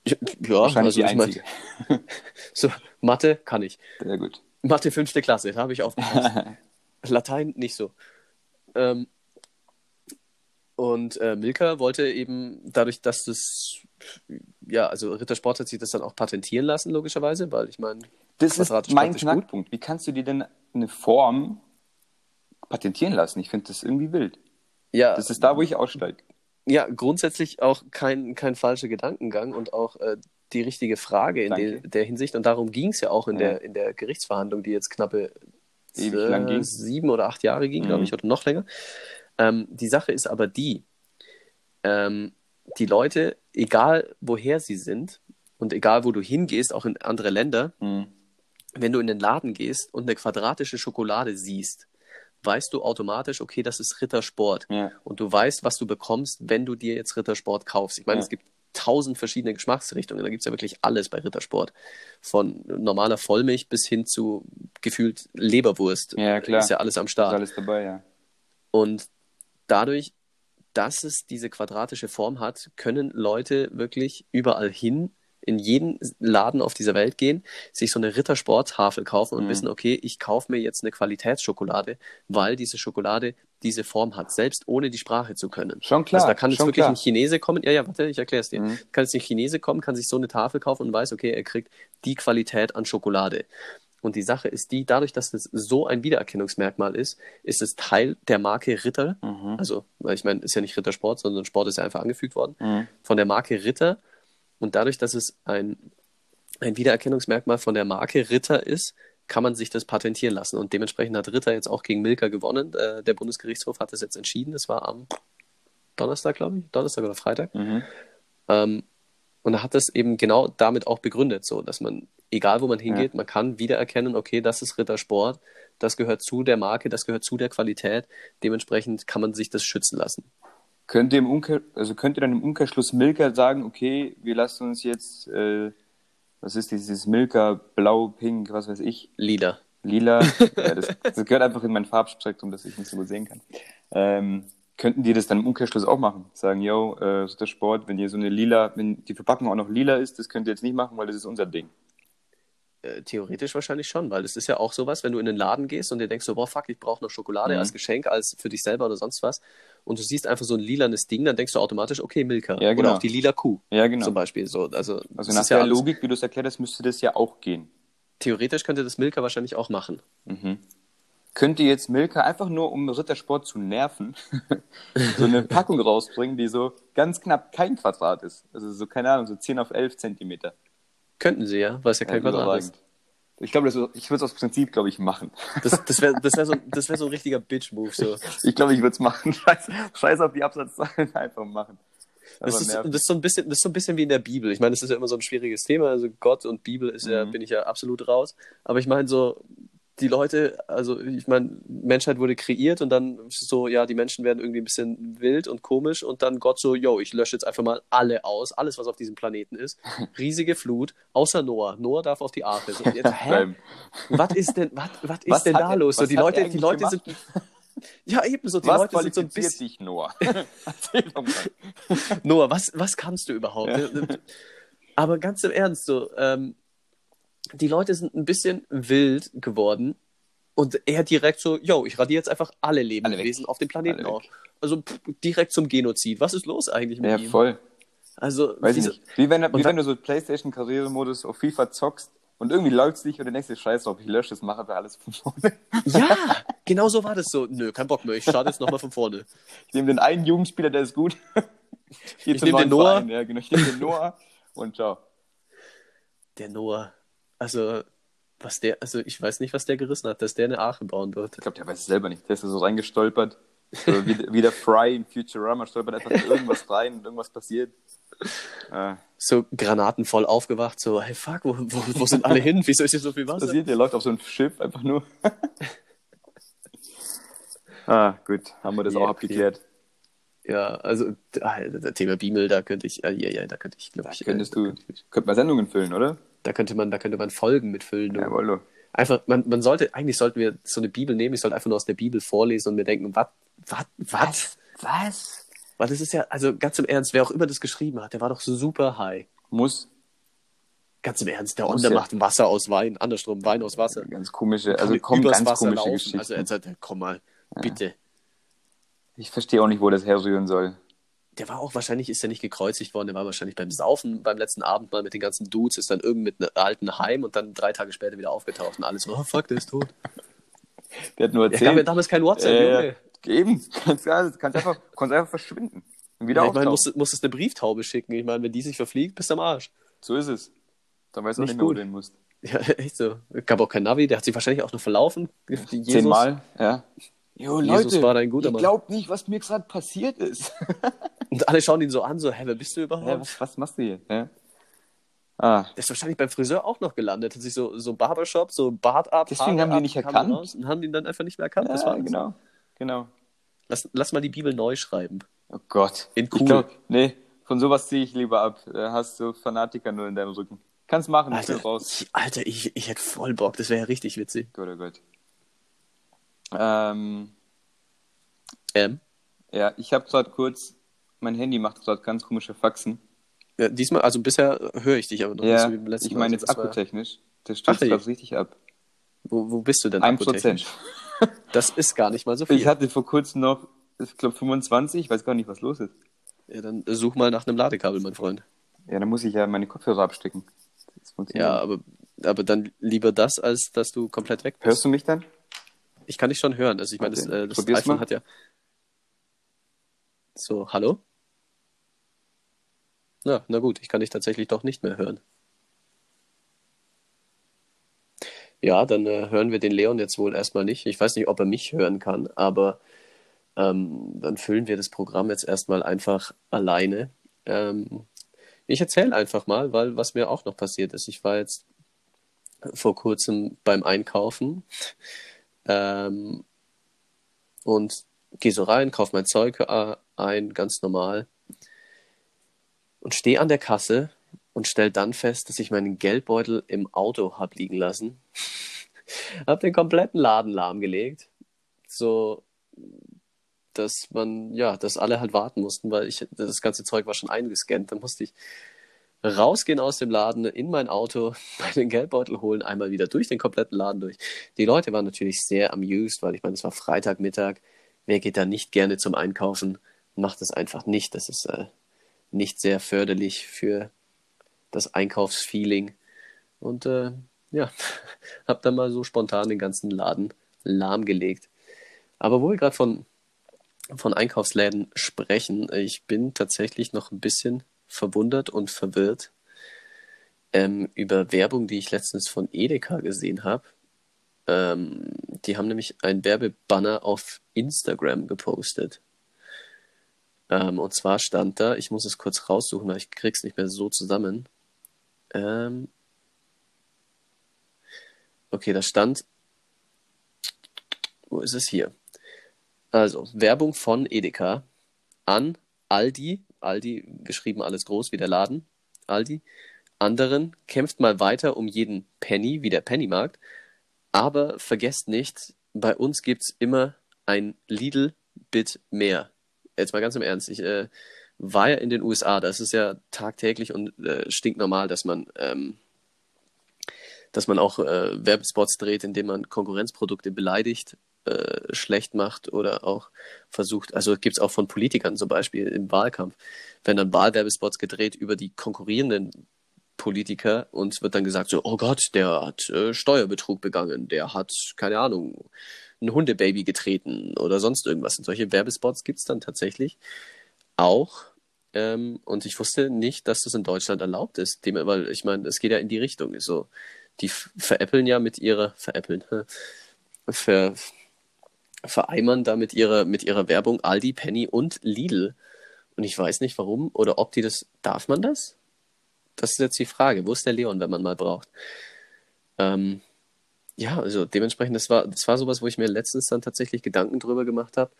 Ja, Wahrscheinlich also die ich mein, einzige. so Mathe kann ich. Sehr gut. Mathe fünfte Klasse, da habe ich aufgepasst. Latein nicht so. Ähm, und äh, Milka wollte eben dadurch, dass das, ja, also Rittersport hat sich das dann auch patentieren lassen, logischerweise, weil ich meine, Das ist mein praktisch gut. Knackpunkt. Wie kannst du dir denn eine Form patentieren lassen? Ich finde das irgendwie wild. ja, Das ist da, wo ich aussteige. Ja, grundsätzlich auch kein, kein falscher Gedankengang und auch äh, die richtige Frage in Danke. der, Hinsicht. Und darum ging es ja auch in, Ja. der, in der Gerichtsverhandlung, die jetzt knappe äh, ging. sieben oder acht Jahre ging, glaube Mhm. ich, oder noch länger. Ähm, die Sache ist aber die, ähm, die Leute, egal woher sie sind und egal wo du hingehst, auch in andere Länder, Mhm. wenn du in den Laden gehst und eine quadratische Schokolade siehst, weißt du automatisch, okay, das ist Rittersport. Ja. Und du weißt, was du bekommst, wenn du dir jetzt Rittersport kaufst. Ich meine, Ja. es gibt tausend verschiedene Geschmacksrichtungen. Da gibt es ja wirklich alles bei Rittersport. Von normaler Vollmilch bis hin zu gefühlt Leberwurst. Ja, klar. Ist ja alles am Ist Start. alles dabei, ja. Und dadurch, dass es diese quadratische Form hat, können Leute wirklich überall hin, in jeden Laden auf dieser Welt gehen, sich so eine Rittersporttafel kaufen und Mhm. wissen, okay, ich kaufe mir jetzt eine Qualitätsschokolade, weil diese Schokolade diese Form hat, selbst ohne die Sprache zu können. Schon klar. also da kann jetzt wirklich klar. ein Chinese kommen, ja, ja, warte, ich erkläre es dir. Mhm. Kann jetzt ein Chinese kommen, kann sich so eine Tafel kaufen und weiß, okay, er kriegt die Qualität an Schokolade. Und die Sache ist die, dadurch, dass es so ein Wiedererkennungsmerkmal ist, ist es Teil der Marke Ritter. Mhm. Also, ich meine, ist ja nicht Rittersport, sondern Sport ist ja einfach angefügt worden. Mhm. Von der Marke Ritter. Und dadurch, dass es ein, ein Wiedererkennungsmerkmal von der Marke Ritter ist, kann man sich das patentieren lassen. Und dementsprechend hat Ritter jetzt auch gegen Milka gewonnen. Äh, der Bundesgerichtshof hat das jetzt entschieden. Das war am Donnerstag, glaube ich. Donnerstag oder Freitag. Mhm. Ähm, und er hat das eben genau damit auch begründet, so dass man, egal wo man hingeht, man kann wiedererkennen, okay, das ist Rittersport, das gehört zu der Marke, das gehört zu der Qualität. Dementsprechend kann man sich das schützen lassen. Könnt ihr, im Umkehr, also könnt ihr dann im Umkehrschluss Milka sagen, okay, wir lassen uns jetzt, äh, was ist dieses Milka, blau, pink, was weiß ich, Lila. lila, ja, das, das gehört einfach in mein Farbspektrum, das ich nicht so gut sehen kann. Ähm, könnten die das dann im Umkehrschluss auch machen? Sagen, yo, äh, so der Sport, wenn ihr so eine lila, wenn die Verpackung auch noch lila ist, das könnt ihr jetzt nicht machen, weil das ist unser Ding. Äh, theoretisch wahrscheinlich schon, weil es ist ja auch sowas, wenn du in den Laden gehst und dir denkst so, boah, fuck, ich brauche noch Schokolade Mhm. als Geschenk, als für dich selber oder sonst was. Und du siehst einfach so ein lilanes Ding, dann denkst du automatisch, okay, Milka. Ja, genau. Oder auch die lila Kuh Ja, genau. zum Beispiel. So, also Also das nach ist ja der alles- Logik, wie du es erklärt hast, müsste das ja auch gehen. Theoretisch könnte das Milka wahrscheinlich auch machen. Mhm. Könnt ihr jetzt Milka einfach nur, um Rittersport zu nerven, so eine Packung rausbringen, die so ganz knapp kein Quadrat ist? Also so, keine Ahnung, so 10 auf 11 Zentimeter. Könnten sie ja, weil es ja kein Ja, Quadrat ist. Ich glaube, ich würde es aus Prinzip, glaube ich, machen. Das, das wäre das wär so, das wär so ein richtiger Bitch-Move. So. Ich glaube, ich würde es machen. Scheiß, scheiß auf die Absatzzahlen, einfach machen. Das ist, das, ist so ein bisschen, das ist so ein bisschen wie in der Bibel. Ich meine, das ist ja immer so ein schwieriges Thema. Also Gott und Bibel ist ja, Mhm. bin ich ja absolut raus. Aber ich meine, so, die Leute, also ich meine, Menschheit wurde kreiert und dann so, ja, die Menschen werden irgendwie ein bisschen wild und komisch und dann Gott so, yo, ich lösche jetzt einfach mal alle aus, alles, was auf diesem Planeten ist. Riesige Flut, außer Noah. Noah darf auf die Arche. So, jetzt, hä? Was ist denn, was, was ist Was denn da er- los? So, die Leute, die Leute sind, gemacht? ja ebenso, die Was Leute sind so ein bisschen, dich, Noah? Noah, was, was kannst du überhaupt? Ja. Aber ganz im Ernst, so, ähm, die Leute sind ein bisschen wild geworden und er direkt so, yo, ich radiere jetzt einfach alle Lebewesen auf dem Planeten auf. Also pff, direkt zum Genozid. Was ist los eigentlich mit Ja, ihm? voll. Also, Weiß ich diese- nicht. Wie wenn, wie wenn du so Playstation-Karrieremodus auf FIFA zockst und irgendwie läuft nicht und denkst dir, scheiß drauf, ich lösche das, mache aber alles von vorne. Ja, genau so war das so. Nö, kein Bock mehr, ich starte jetzt nochmal von vorne. Ich nehme den einen Jugendspieler, der ist gut. Ich zum nehm den Noah. Verein. Ja, genau. Ich nehme den Noah und ciao. Der Noah, also, was der, also ich weiß nicht, was der gerissen hat, dass der eine Arche bauen wird. Ich glaube, der weiß es selber nicht. Der ist da so reingestolpert. So wie, wie der Fry in Futurama stolpert einfach in irgendwas rein und irgendwas passiert. Äh, So Granaten voll aufgewacht, so, hey fuck, wo, wo, wo sind alle hin? Wieso ist hier so viel Wasser? passiert, der läuft auf so ein Schiff einfach nur. ah, gut, haben wir das Ja, auch abgeklärt. Ja, also ah, das Thema Beamel, da könnte ich, ja, ja, ja, da könnte ich, glaube ich, Könntest äh, du, könnte man Sendungen füllen, oder? Da könnte man, da könnte man Folgen mitfüllen. Jawohl. Einfach, man, man sollte, eigentlich sollten wir so eine Bibel nehmen, ich sollte einfach nur aus der Bibel vorlesen und mir denken, was, was, was? Was? Weil das ist ja, also ganz im Ernst, wer auch immer das geschrieben hat, der war doch super high. Muss. Ganz im Ernst, der Onder ja. macht Wasser aus Wein, andersrum, Wein aus Wasser. Ganz komische, also kommen ganz Wasser komische laufen. Geschichten. Also er sagt, komm mal, bitte. ich verstehe auch nicht, wo das herrühren soll. Der war auch, wahrscheinlich ist er nicht gekreuzigt worden, der war wahrscheinlich beim Saufen beim letzten Abend mal mit den ganzen Dudes, ist dann irgend mit einem alten Heim und dann drei Tage später wieder aufgetaucht und alles so, oh fuck, der ist tot. Der hat nur Der gab mir erzählt. damals kein WhatsApp, äh, Junge. eben, kannst, ja, kannst einfach, kannst einfach verschwinden. Und wieder Ja, ich meine, auftauchen. musst, musstest eine Brieftaube schicken. Ich meine, wenn die sich verfliegt, bist du am Arsch. So ist es. Dann weißt du Nicht nicht mehr, wo du hin musst. Ja, echt so. Gab auch kein Navi, der hat sich wahrscheinlich auch noch verlaufen. Jesus. Zehnmal, ja. Jo, Jesus war da ein guter Mann. glaubt nicht, was mir gerade passiert ist. Und alle schauen ihn so an, so, hä, wer bist du überhaupt? ja, was, was machst du hier? Ja. Ah, Der ist wahrscheinlich beim Friseur auch noch gelandet, hat sich so, so Barbershop, so Bart ab. Deswegen Haare haben die ab, nicht erkannt? raus Und haben ihn dann einfach nicht mehr erkannt. das ja war genau. Genau. Lass, lass mal die Bibel neu schreiben. Oh Gott. In Ich cool. glaub, nee, von sowas ziehe ich lieber ab. Da hast du Fanatiker nur in deinem Rücken. Kannst machen, ich bin Alter, raus. ich, Alter ich, ich hätte voll Bock, das wäre ja richtig witzig. Gut, oh Gott. Ähm, Ähm, ja, ich habe gerade kurz, mein Handy macht gerade ganz komische Faxen. ja, diesmal, also bisher höre ich dich aber noch nicht Ja, so wie beim letzten ich meine Also jetzt das akkutechnisch. Der stürzt gerade richtig ab. Wo, wo bist du denn? Ein akkutechnisch? Prozent. Das ist gar nicht mal so viel. Ich hatte vor kurzem noch, ich glaube 25, ich weiß gar nicht, was los ist. Ja, dann such mal nach einem Ladekabel, mein Freund. Ja, dann muss ich ja meine Kopfhörer abstecken. Das Ja, nicht. aber, aber dann lieber das, als dass du komplett weg bist. Hörst du mich dann? Ich kann dich schon hören. Also ich meine, Okay. das, äh, das Probier's iPhone mal. hat ja. So, hallo? Ja, na gut, ich kann dich tatsächlich doch nicht mehr hören. Ja, dann äh, hören wir den Leon jetzt wohl erstmal nicht. Ich weiß nicht, ob er mich hören kann, aber ähm, dann füllen wir das Programm jetzt erstmal einfach alleine. Ähm, ich erzähle einfach mal, weil was mir auch noch passiert ist. Ich war jetzt vor kurzem beim Einkaufen ähm, und gehe so rein, kaufe mein Zeug ein, ganz normal und stehe an der Kasse und stelle dann fest, dass ich meinen Geldbeutel im Auto habe liegen lassen. habe den kompletten Laden lahmgelegt, so dass man ja, dass alle halt warten mussten, weil ich das ganze Zeug war schon eingescannt. Dann musste ich rausgehen aus dem Laden, in mein Auto, meinen Geldbeutel holen, einmal wieder durch den kompletten Laden durch. Die Leute waren natürlich sehr amused, weil ich meine, es war Freitagmittag. Wer geht da nicht gerne zum Einkaufen? Macht es einfach nicht. Das ist äh, nicht sehr förderlich für das Einkaufsfeeling. Und äh, ja, hab dann mal so spontan den ganzen Laden lahmgelegt. Aber wo wir gerade von, von Einkaufsläden sprechen, ich bin tatsächlich noch ein bisschen verwundert und verwirrt ähm, über Werbung, die ich letztens von Edeka gesehen habe. Ähm, die haben nämlich ein Werbebanner auf Instagram gepostet. Ähm, und zwar stand da, ich muss es kurz raussuchen, weil ich krieg's nicht mehr so zusammen. Ähm, okay, da stand, wo ist es hier? Also, Werbung von Edeka an Aldi, Aldi geschrieben alles groß wie der Laden, Aldi, anderen kämpft mal weiter um jeden Penny wie der Pennymarkt, aber vergesst nicht, bei uns gibt's immer ein Lidl-Bit mehr. Jetzt mal ganz im Ernst, ich äh, war ja in den USA, das ist ja tagtäglich und äh, stinknormal, dass man ähm, dass man auch äh, Werbespots dreht, indem man Konkurrenzprodukte beleidigt, äh, schlecht macht oder auch versucht, also gibt es auch von Politikern zum Beispiel im Wahlkampf, wenn dann Wahlwerbespots gedreht über die konkurrierenden Politiker und wird dann gesagt so, oh Gott, der hat äh, Steuerbetrug begangen, der hat, keine Ahnung, ein Hundebaby getreten oder sonst irgendwas. Und solche Werbespots gibt es dann tatsächlich auch. Ähm, und ich wusste nicht, dass das in Deutschland erlaubt ist, dem, weil ich meine, es geht ja in die Richtung. So, die veräppeln ja mit ihrer, veräppeln, ver, vereimern da mit ihrer, mit ihrer Werbung Aldi, Penny und Lidl. Und ich weiß nicht warum oder ob die das, darf man das? Das ist jetzt die Frage. Wo ist der Leon, wenn man mal braucht? Ähm, ja, also dementsprechend, das war, das war sowas, wo ich mir letztens dann tatsächlich Gedanken drüber gemacht habe,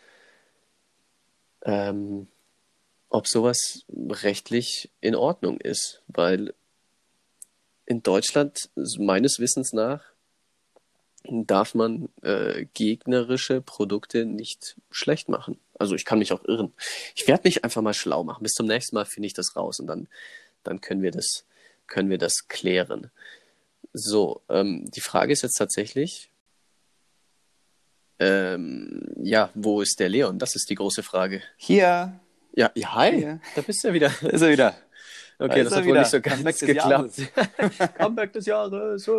ähm, ob sowas rechtlich in Ordnung ist, weil in Deutschland, meines Wissens nach, darf man äh, gegnerische Produkte nicht schlecht machen. Also ich kann mich auch irren. Ich werde mich einfach mal schlau machen. Bis zum nächsten Mal finde ich das raus und dann, dann können wir das, können wir das klären. So, ähm, die Frage ist jetzt tatsächlich, ähm, ja, wo ist der Leon? Das ist die große Frage. Hier, Ja, ja hi, Hier. da bist du ja wieder. da ist er wieder. Okay, das hat wohl wieder. nicht so ganz geklappt. Comeback des Jahres. das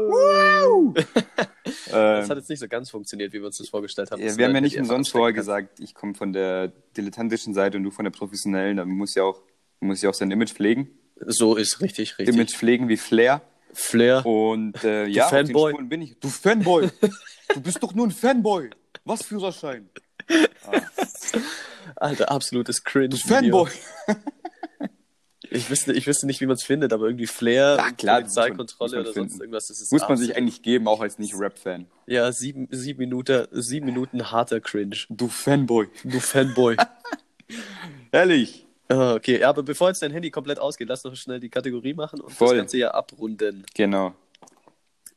Ähm, hat jetzt nicht so ganz funktioniert, wie wir uns das vorgestellt haben. ja, wir haben ja nicht umsonst vorher gesagt, ich komme von der dilettantischen Seite und du von der professionellen. Da muss ja auch, muss ja auch sein Image pflegen. So ist richtig, richtig. Image pflegen wie Flair. Flair. Und äh, ja, Fanboy. Bin ich. Du Fanboy! du bist doch nur ein Fanboy! Was Führerschein? Alter, absolutes Cringe. Du Fanboy! Ich wüsste, ich wüsste nicht, wie man es findet, aber irgendwie Flair, Ja, klar, Polizeikontrolle oder finden. sonst irgendwas. Das ist Muss man sich eigentlich geben, auch als Nicht-Rap-Fan. Ja, sieben, sieben, Minuten, sieben Minuten harter Cringe. Du Fanboy. Du Fanboy. Ehrlich. Ah, okay, ja, aber bevor jetzt dein Handy komplett ausgeht, lass doch schnell die Kategorie machen und Voll. das Ganze ja abrunden. Genau.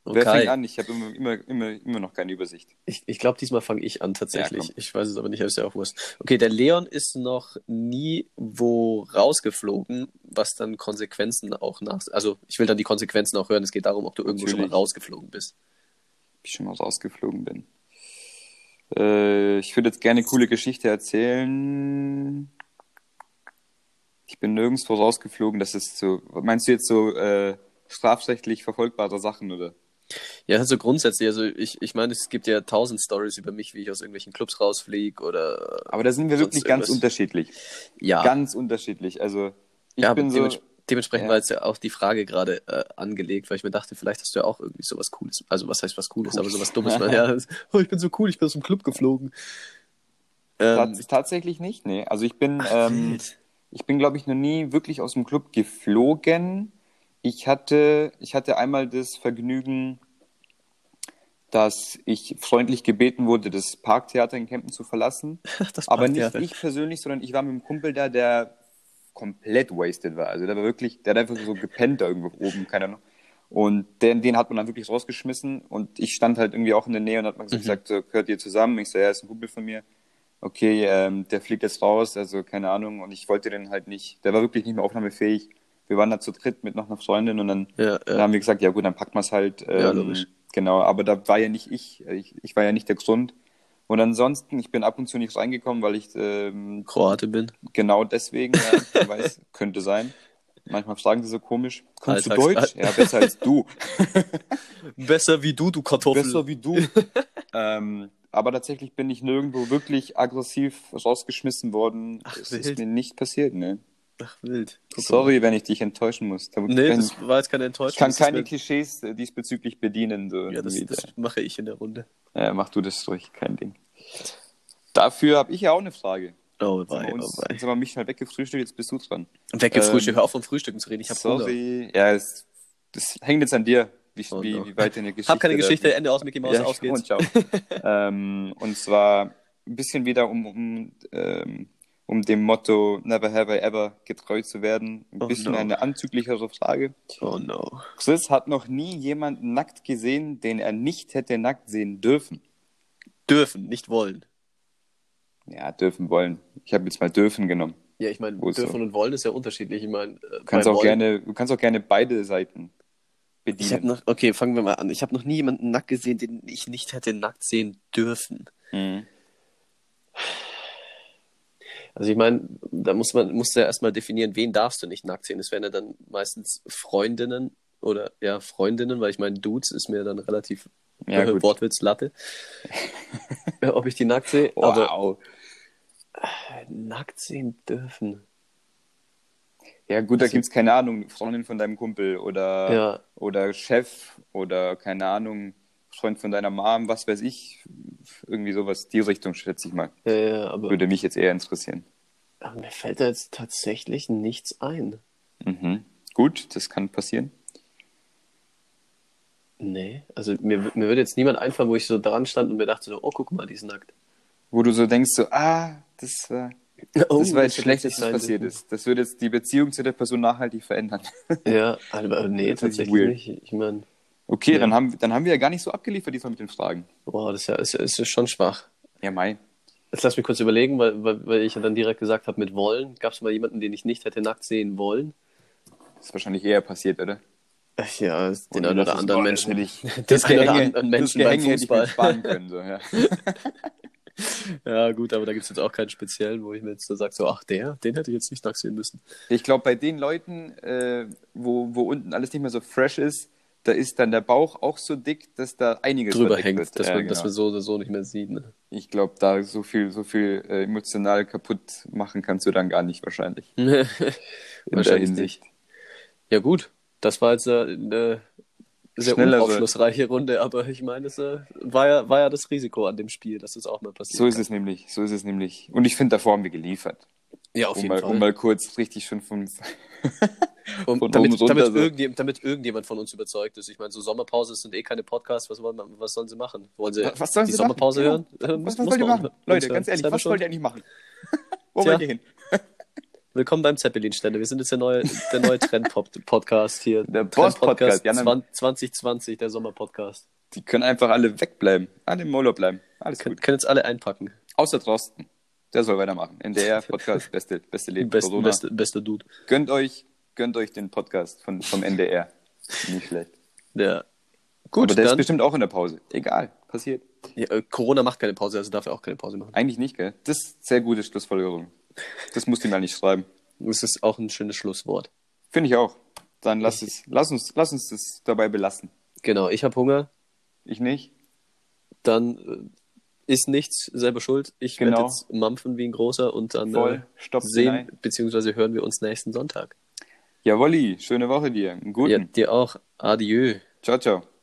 Wer Okay. fängt an? Ich habe immer, immer, immer, immer noch keine Übersicht. Ich, ich glaube, diesmal fange ich an tatsächlich. Ja, ich weiß es aber nicht, ist ja auch Wurst. Okay, der Leon ist noch nie wo rausgeflogen, was dann Konsequenzen auch nach. Also, ich will dann die Konsequenzen auch hören. Es geht darum, ob du irgendwo schon mal Natürlich. rausgeflogen bist. Ob ich schon mal rausgeflogen bin. Äh, ich würde jetzt gerne eine coole Geschichte erzählen. Ich bin nirgendwo rausgeflogen. Das ist so. Meinst du jetzt so äh, strafrechtlich verfolgbare Sachen oder? Ja, also grundsätzlich, also ich, ich meine, es gibt ja tausend Stories über mich, wie ich aus irgendwelchen Clubs rausfliege oder Aber da sind wir wirklich ganz irgendwas. unterschiedlich. ja. Ganz unterschiedlich. Also ich ja, bin so. dements- dementsprechend ja. war jetzt ja auch die Frage gerade äh, angelegt, weil ich mir dachte, vielleicht hast du ja auch irgendwie sowas Cooles. Also was heißt was Cooles, aber sowas Dummes. weil, ja, oh, ich bin so cool, ich bin aus dem Club geflogen. Ähm, Tats- tatsächlich nicht, nee. Also ich bin, ähm, ich bin, glaube ich, noch nie wirklich aus dem Club geflogen. Ich hatte, ich hatte einmal das Vergnügen, dass ich freundlich gebeten wurde, das Parktheater in Kempten zu verlassen. Aber nicht ich persönlich, sondern ich war mit einem Kumpel da, der komplett wasted war. Also der war wirklich, der hat einfach so gepennt da irgendwo oben, keine Ahnung. Und den, den hat man dann wirklich rausgeschmissen und ich stand halt irgendwie auch in der Nähe und hat man Mhm. gesagt, so, gehört ihr zusammen? Ich so, ja, ist ein Kumpel von mir. Okay, ähm, der fliegt jetzt raus, also keine Ahnung. Und ich wollte den halt nicht, der war wirklich nicht mehr aufnahmefähig. Wir waren da zu dritt mit noch einer Freundin und dann, Ja, dann ja. haben wir gesagt, ja gut, dann packen wir es halt. Ähm, Ja, logisch. Genau, aber da war ja nicht ich. ich. Ich war ja nicht der Grund. Und ansonsten, ich bin ab und zu nicht reingekommen, weil ich ähm, Kroate bin. genau deswegen, ja, wer weiß, könnte sein. Manchmal fragen sie so komisch, kannst du Deutsch? Ja, besser als du. Besser wie du, du Kartoffel. Besser wie du. ähm, aber tatsächlich bin ich nirgendwo wirklich aggressiv rausgeschmissen worden. Ach, das ist wild. mir nicht passiert, ne? Ach, wild. Guck Sorry, wenn ich dich enttäuschen muss. Da, mal. Nee, das war jetzt keine ich Enttäuschung. kann das ist keine Klischees äh, diesbezüglich bedienen. So Ja, das, das mache ich in der Runde. Ja, mach du das durch, kein Ding. Dafür habe ich ja auch eine Frage. Oh, wei, oh, uns, wei. jetzt haben wir mich schnell weggefrühstückt, jetzt bist du dran. Weggefrühstückt, Ähm, hör auf vom Frühstücken zu reden, ich hab Hunger. Sorry. Ja, es, das hängt jetzt an dir, wie, Oh wie, no. wie weit deine Geschichte Hab keine da- Geschichte, Ende aus, Mickey Mouse, ja, auf geht's. Und, ciao. ähm, und zwar ein bisschen wieder um, um, ähm, um dem Motto Never have I ever getreu zu werden. Ein Oh bisschen no. eine anzüglichere Frage. Oh no. Chris hat noch nie jemanden nackt gesehen, den er nicht hätte nackt sehen dürfen. Dürfen, nicht wollen. Ja, dürfen wollen. Ich habe jetzt mal dürfen genommen. Ja, ich meine, dürfen so? und wollen ist ja unterschiedlich. Ich meine, äh, Du kannst bei auch wollen- gerne, du kannst auch gerne beide Seiten bedienen. Ich habe noch, okay, fangen wir mal an. Ich habe noch nie jemanden nackt gesehen, den ich nicht hätte nackt sehen dürfen. Mhm. Also ich meine, da muss man muss ja erstmal definieren, wen darfst du nicht nackt sehen. Das wären ja dann meistens Freundinnen oder ja, Freundinnen, weil ich meine, Dudes ist mir dann relativ Ja, äh, gut. Wortwitz Latte. Ja, Ob ich die nackt sehe, aber Wow. nackt sehen dürfen. Ja, gut, da Also- gibt's keine Ahnung, Freundin von deinem Kumpel oder, Ja. oder Chef oder keine Ahnung, Freund von deiner Mom, was weiß ich. Irgendwie sowas, die Richtung, schätze ich mal. Aber, Würde mich jetzt eher interessieren. aber mir fällt da jetzt tatsächlich nichts ein. Mhm. Gut, das kann passieren. Nee, also mir, mir würde jetzt niemand einfallen, wo ich so dran stand und mir dachte so, oh, guck mal, die ist nackt. Wo du so denkst, so, ah, das war, Oh, das war jetzt schlecht, dass das passiert ist. Das würde jetzt die Beziehung zu der Person nachhaltig verändern. Ja, aber nee, tatsächlich weird. nicht. Ich meine, Okay, Ja. dann, haben, dann haben wir ja gar nicht so abgeliefert diesmal mit den Fragen. boah, das ist ja, ist, ist schon schwach. Ja, Mai. Jetzt lass mich kurz überlegen, weil, weil, weil ich ja dann direkt gesagt habe, mit wollen. Gab es mal jemanden, den ich nicht hätte nackt sehen wollen? Das ist wahrscheinlich eher passiert, oder? Ja, den einen das oder anderen Menschen. Das, ich, das Gehänge, anderen das Menschen beim Gehänge mir Fußball. sparen können. So, ja. Ja, gut, aber da gibt es jetzt auch keinen speziellen, wo ich mir jetzt so sage, so, ach, der, den hätte ich jetzt nicht nackt sehen müssen. Ich glaube, bei den Leuten, äh, wo, wo unten alles nicht mehr so fresh ist, da ist dann der Bauch auch so dick, dass da einiges Drüber hängt, wird. dass, Ja, man, dass genau. man so oder so nicht mehr sieht. Ne? Ich glaube, da so viel, so viel äh, emotional kaputt machen kannst du dann gar nicht wahrscheinlich. In der Wahrscheinlich Hinsicht. Ja, gut. Das war jetzt äh, eine sehr Schnellere. unaufschlussreiche Runde, aber ich meine, es äh, war, ja, war ja das Risiko an dem Spiel, dass das auch mal passiert. So ist es nämlich, so ist es nämlich. Und ich finde, davor haben wir geliefert. Ja, auf Um jeden mal, Fall. um mal kurz richtig schon von. Von damit, runter damit, so. irgendjemand, damit irgendjemand von uns überzeugt ist. Ich meine, so Sommerpause sind eh keine Podcasts. Was, wollen, was sollen sie machen? Wollen sie Was sollen die sie Sommerpause machen? hören? Äh, muss- Was, was wollt ihr machen? Leute, hören. ganz ehrlich, was wollt ihr eigentlich machen? Wo Tja. wollt ihr hin? Willkommen beim Zeppelin-Ständer. Wir sind jetzt der neue, der neue Trend-Podcast hier. Der Boss-Podcast, ja, 20- 2020, der Sommer-Podcast. Die können einfach alle wegbleiben. Alle im Urlaub bleiben. Alles Können, gut. können jetzt alle einpacken. Außer Drosten. Der soll weitermachen. NDR Podcast, beste, beste Leben. Best, Corona. beste, beste Dude. Gönnt euch, gönnt euch den Podcast von, vom NDR. Nicht schlecht. Ja. Gut, Aber der ist dann. bestimmt auch in der Pause. Egal, passiert. Ja, äh, Corona macht keine Pause, also darf er auch keine Pause machen. Eigentlich nicht, gell? Das ist sehr gute Schlussfolgerung. Das musst du mal nicht schreiben. Das ist auch ein schönes Schlusswort. Finde ich auch. Dann lass es, lass uns, lass uns das dabei belassen. Genau, ich habe Hunger, Ich nicht. dann äh, ist nichts selber schuld. Ich Genau. werde jetzt mampfen wie ein großer und dann Voll. äh, sehen, beziehungsweise hören wir uns nächsten Sonntag. Jawolli, schöne Woche dir. Einen guten. Ja, dir auch. Adieu. Ciao, ciao.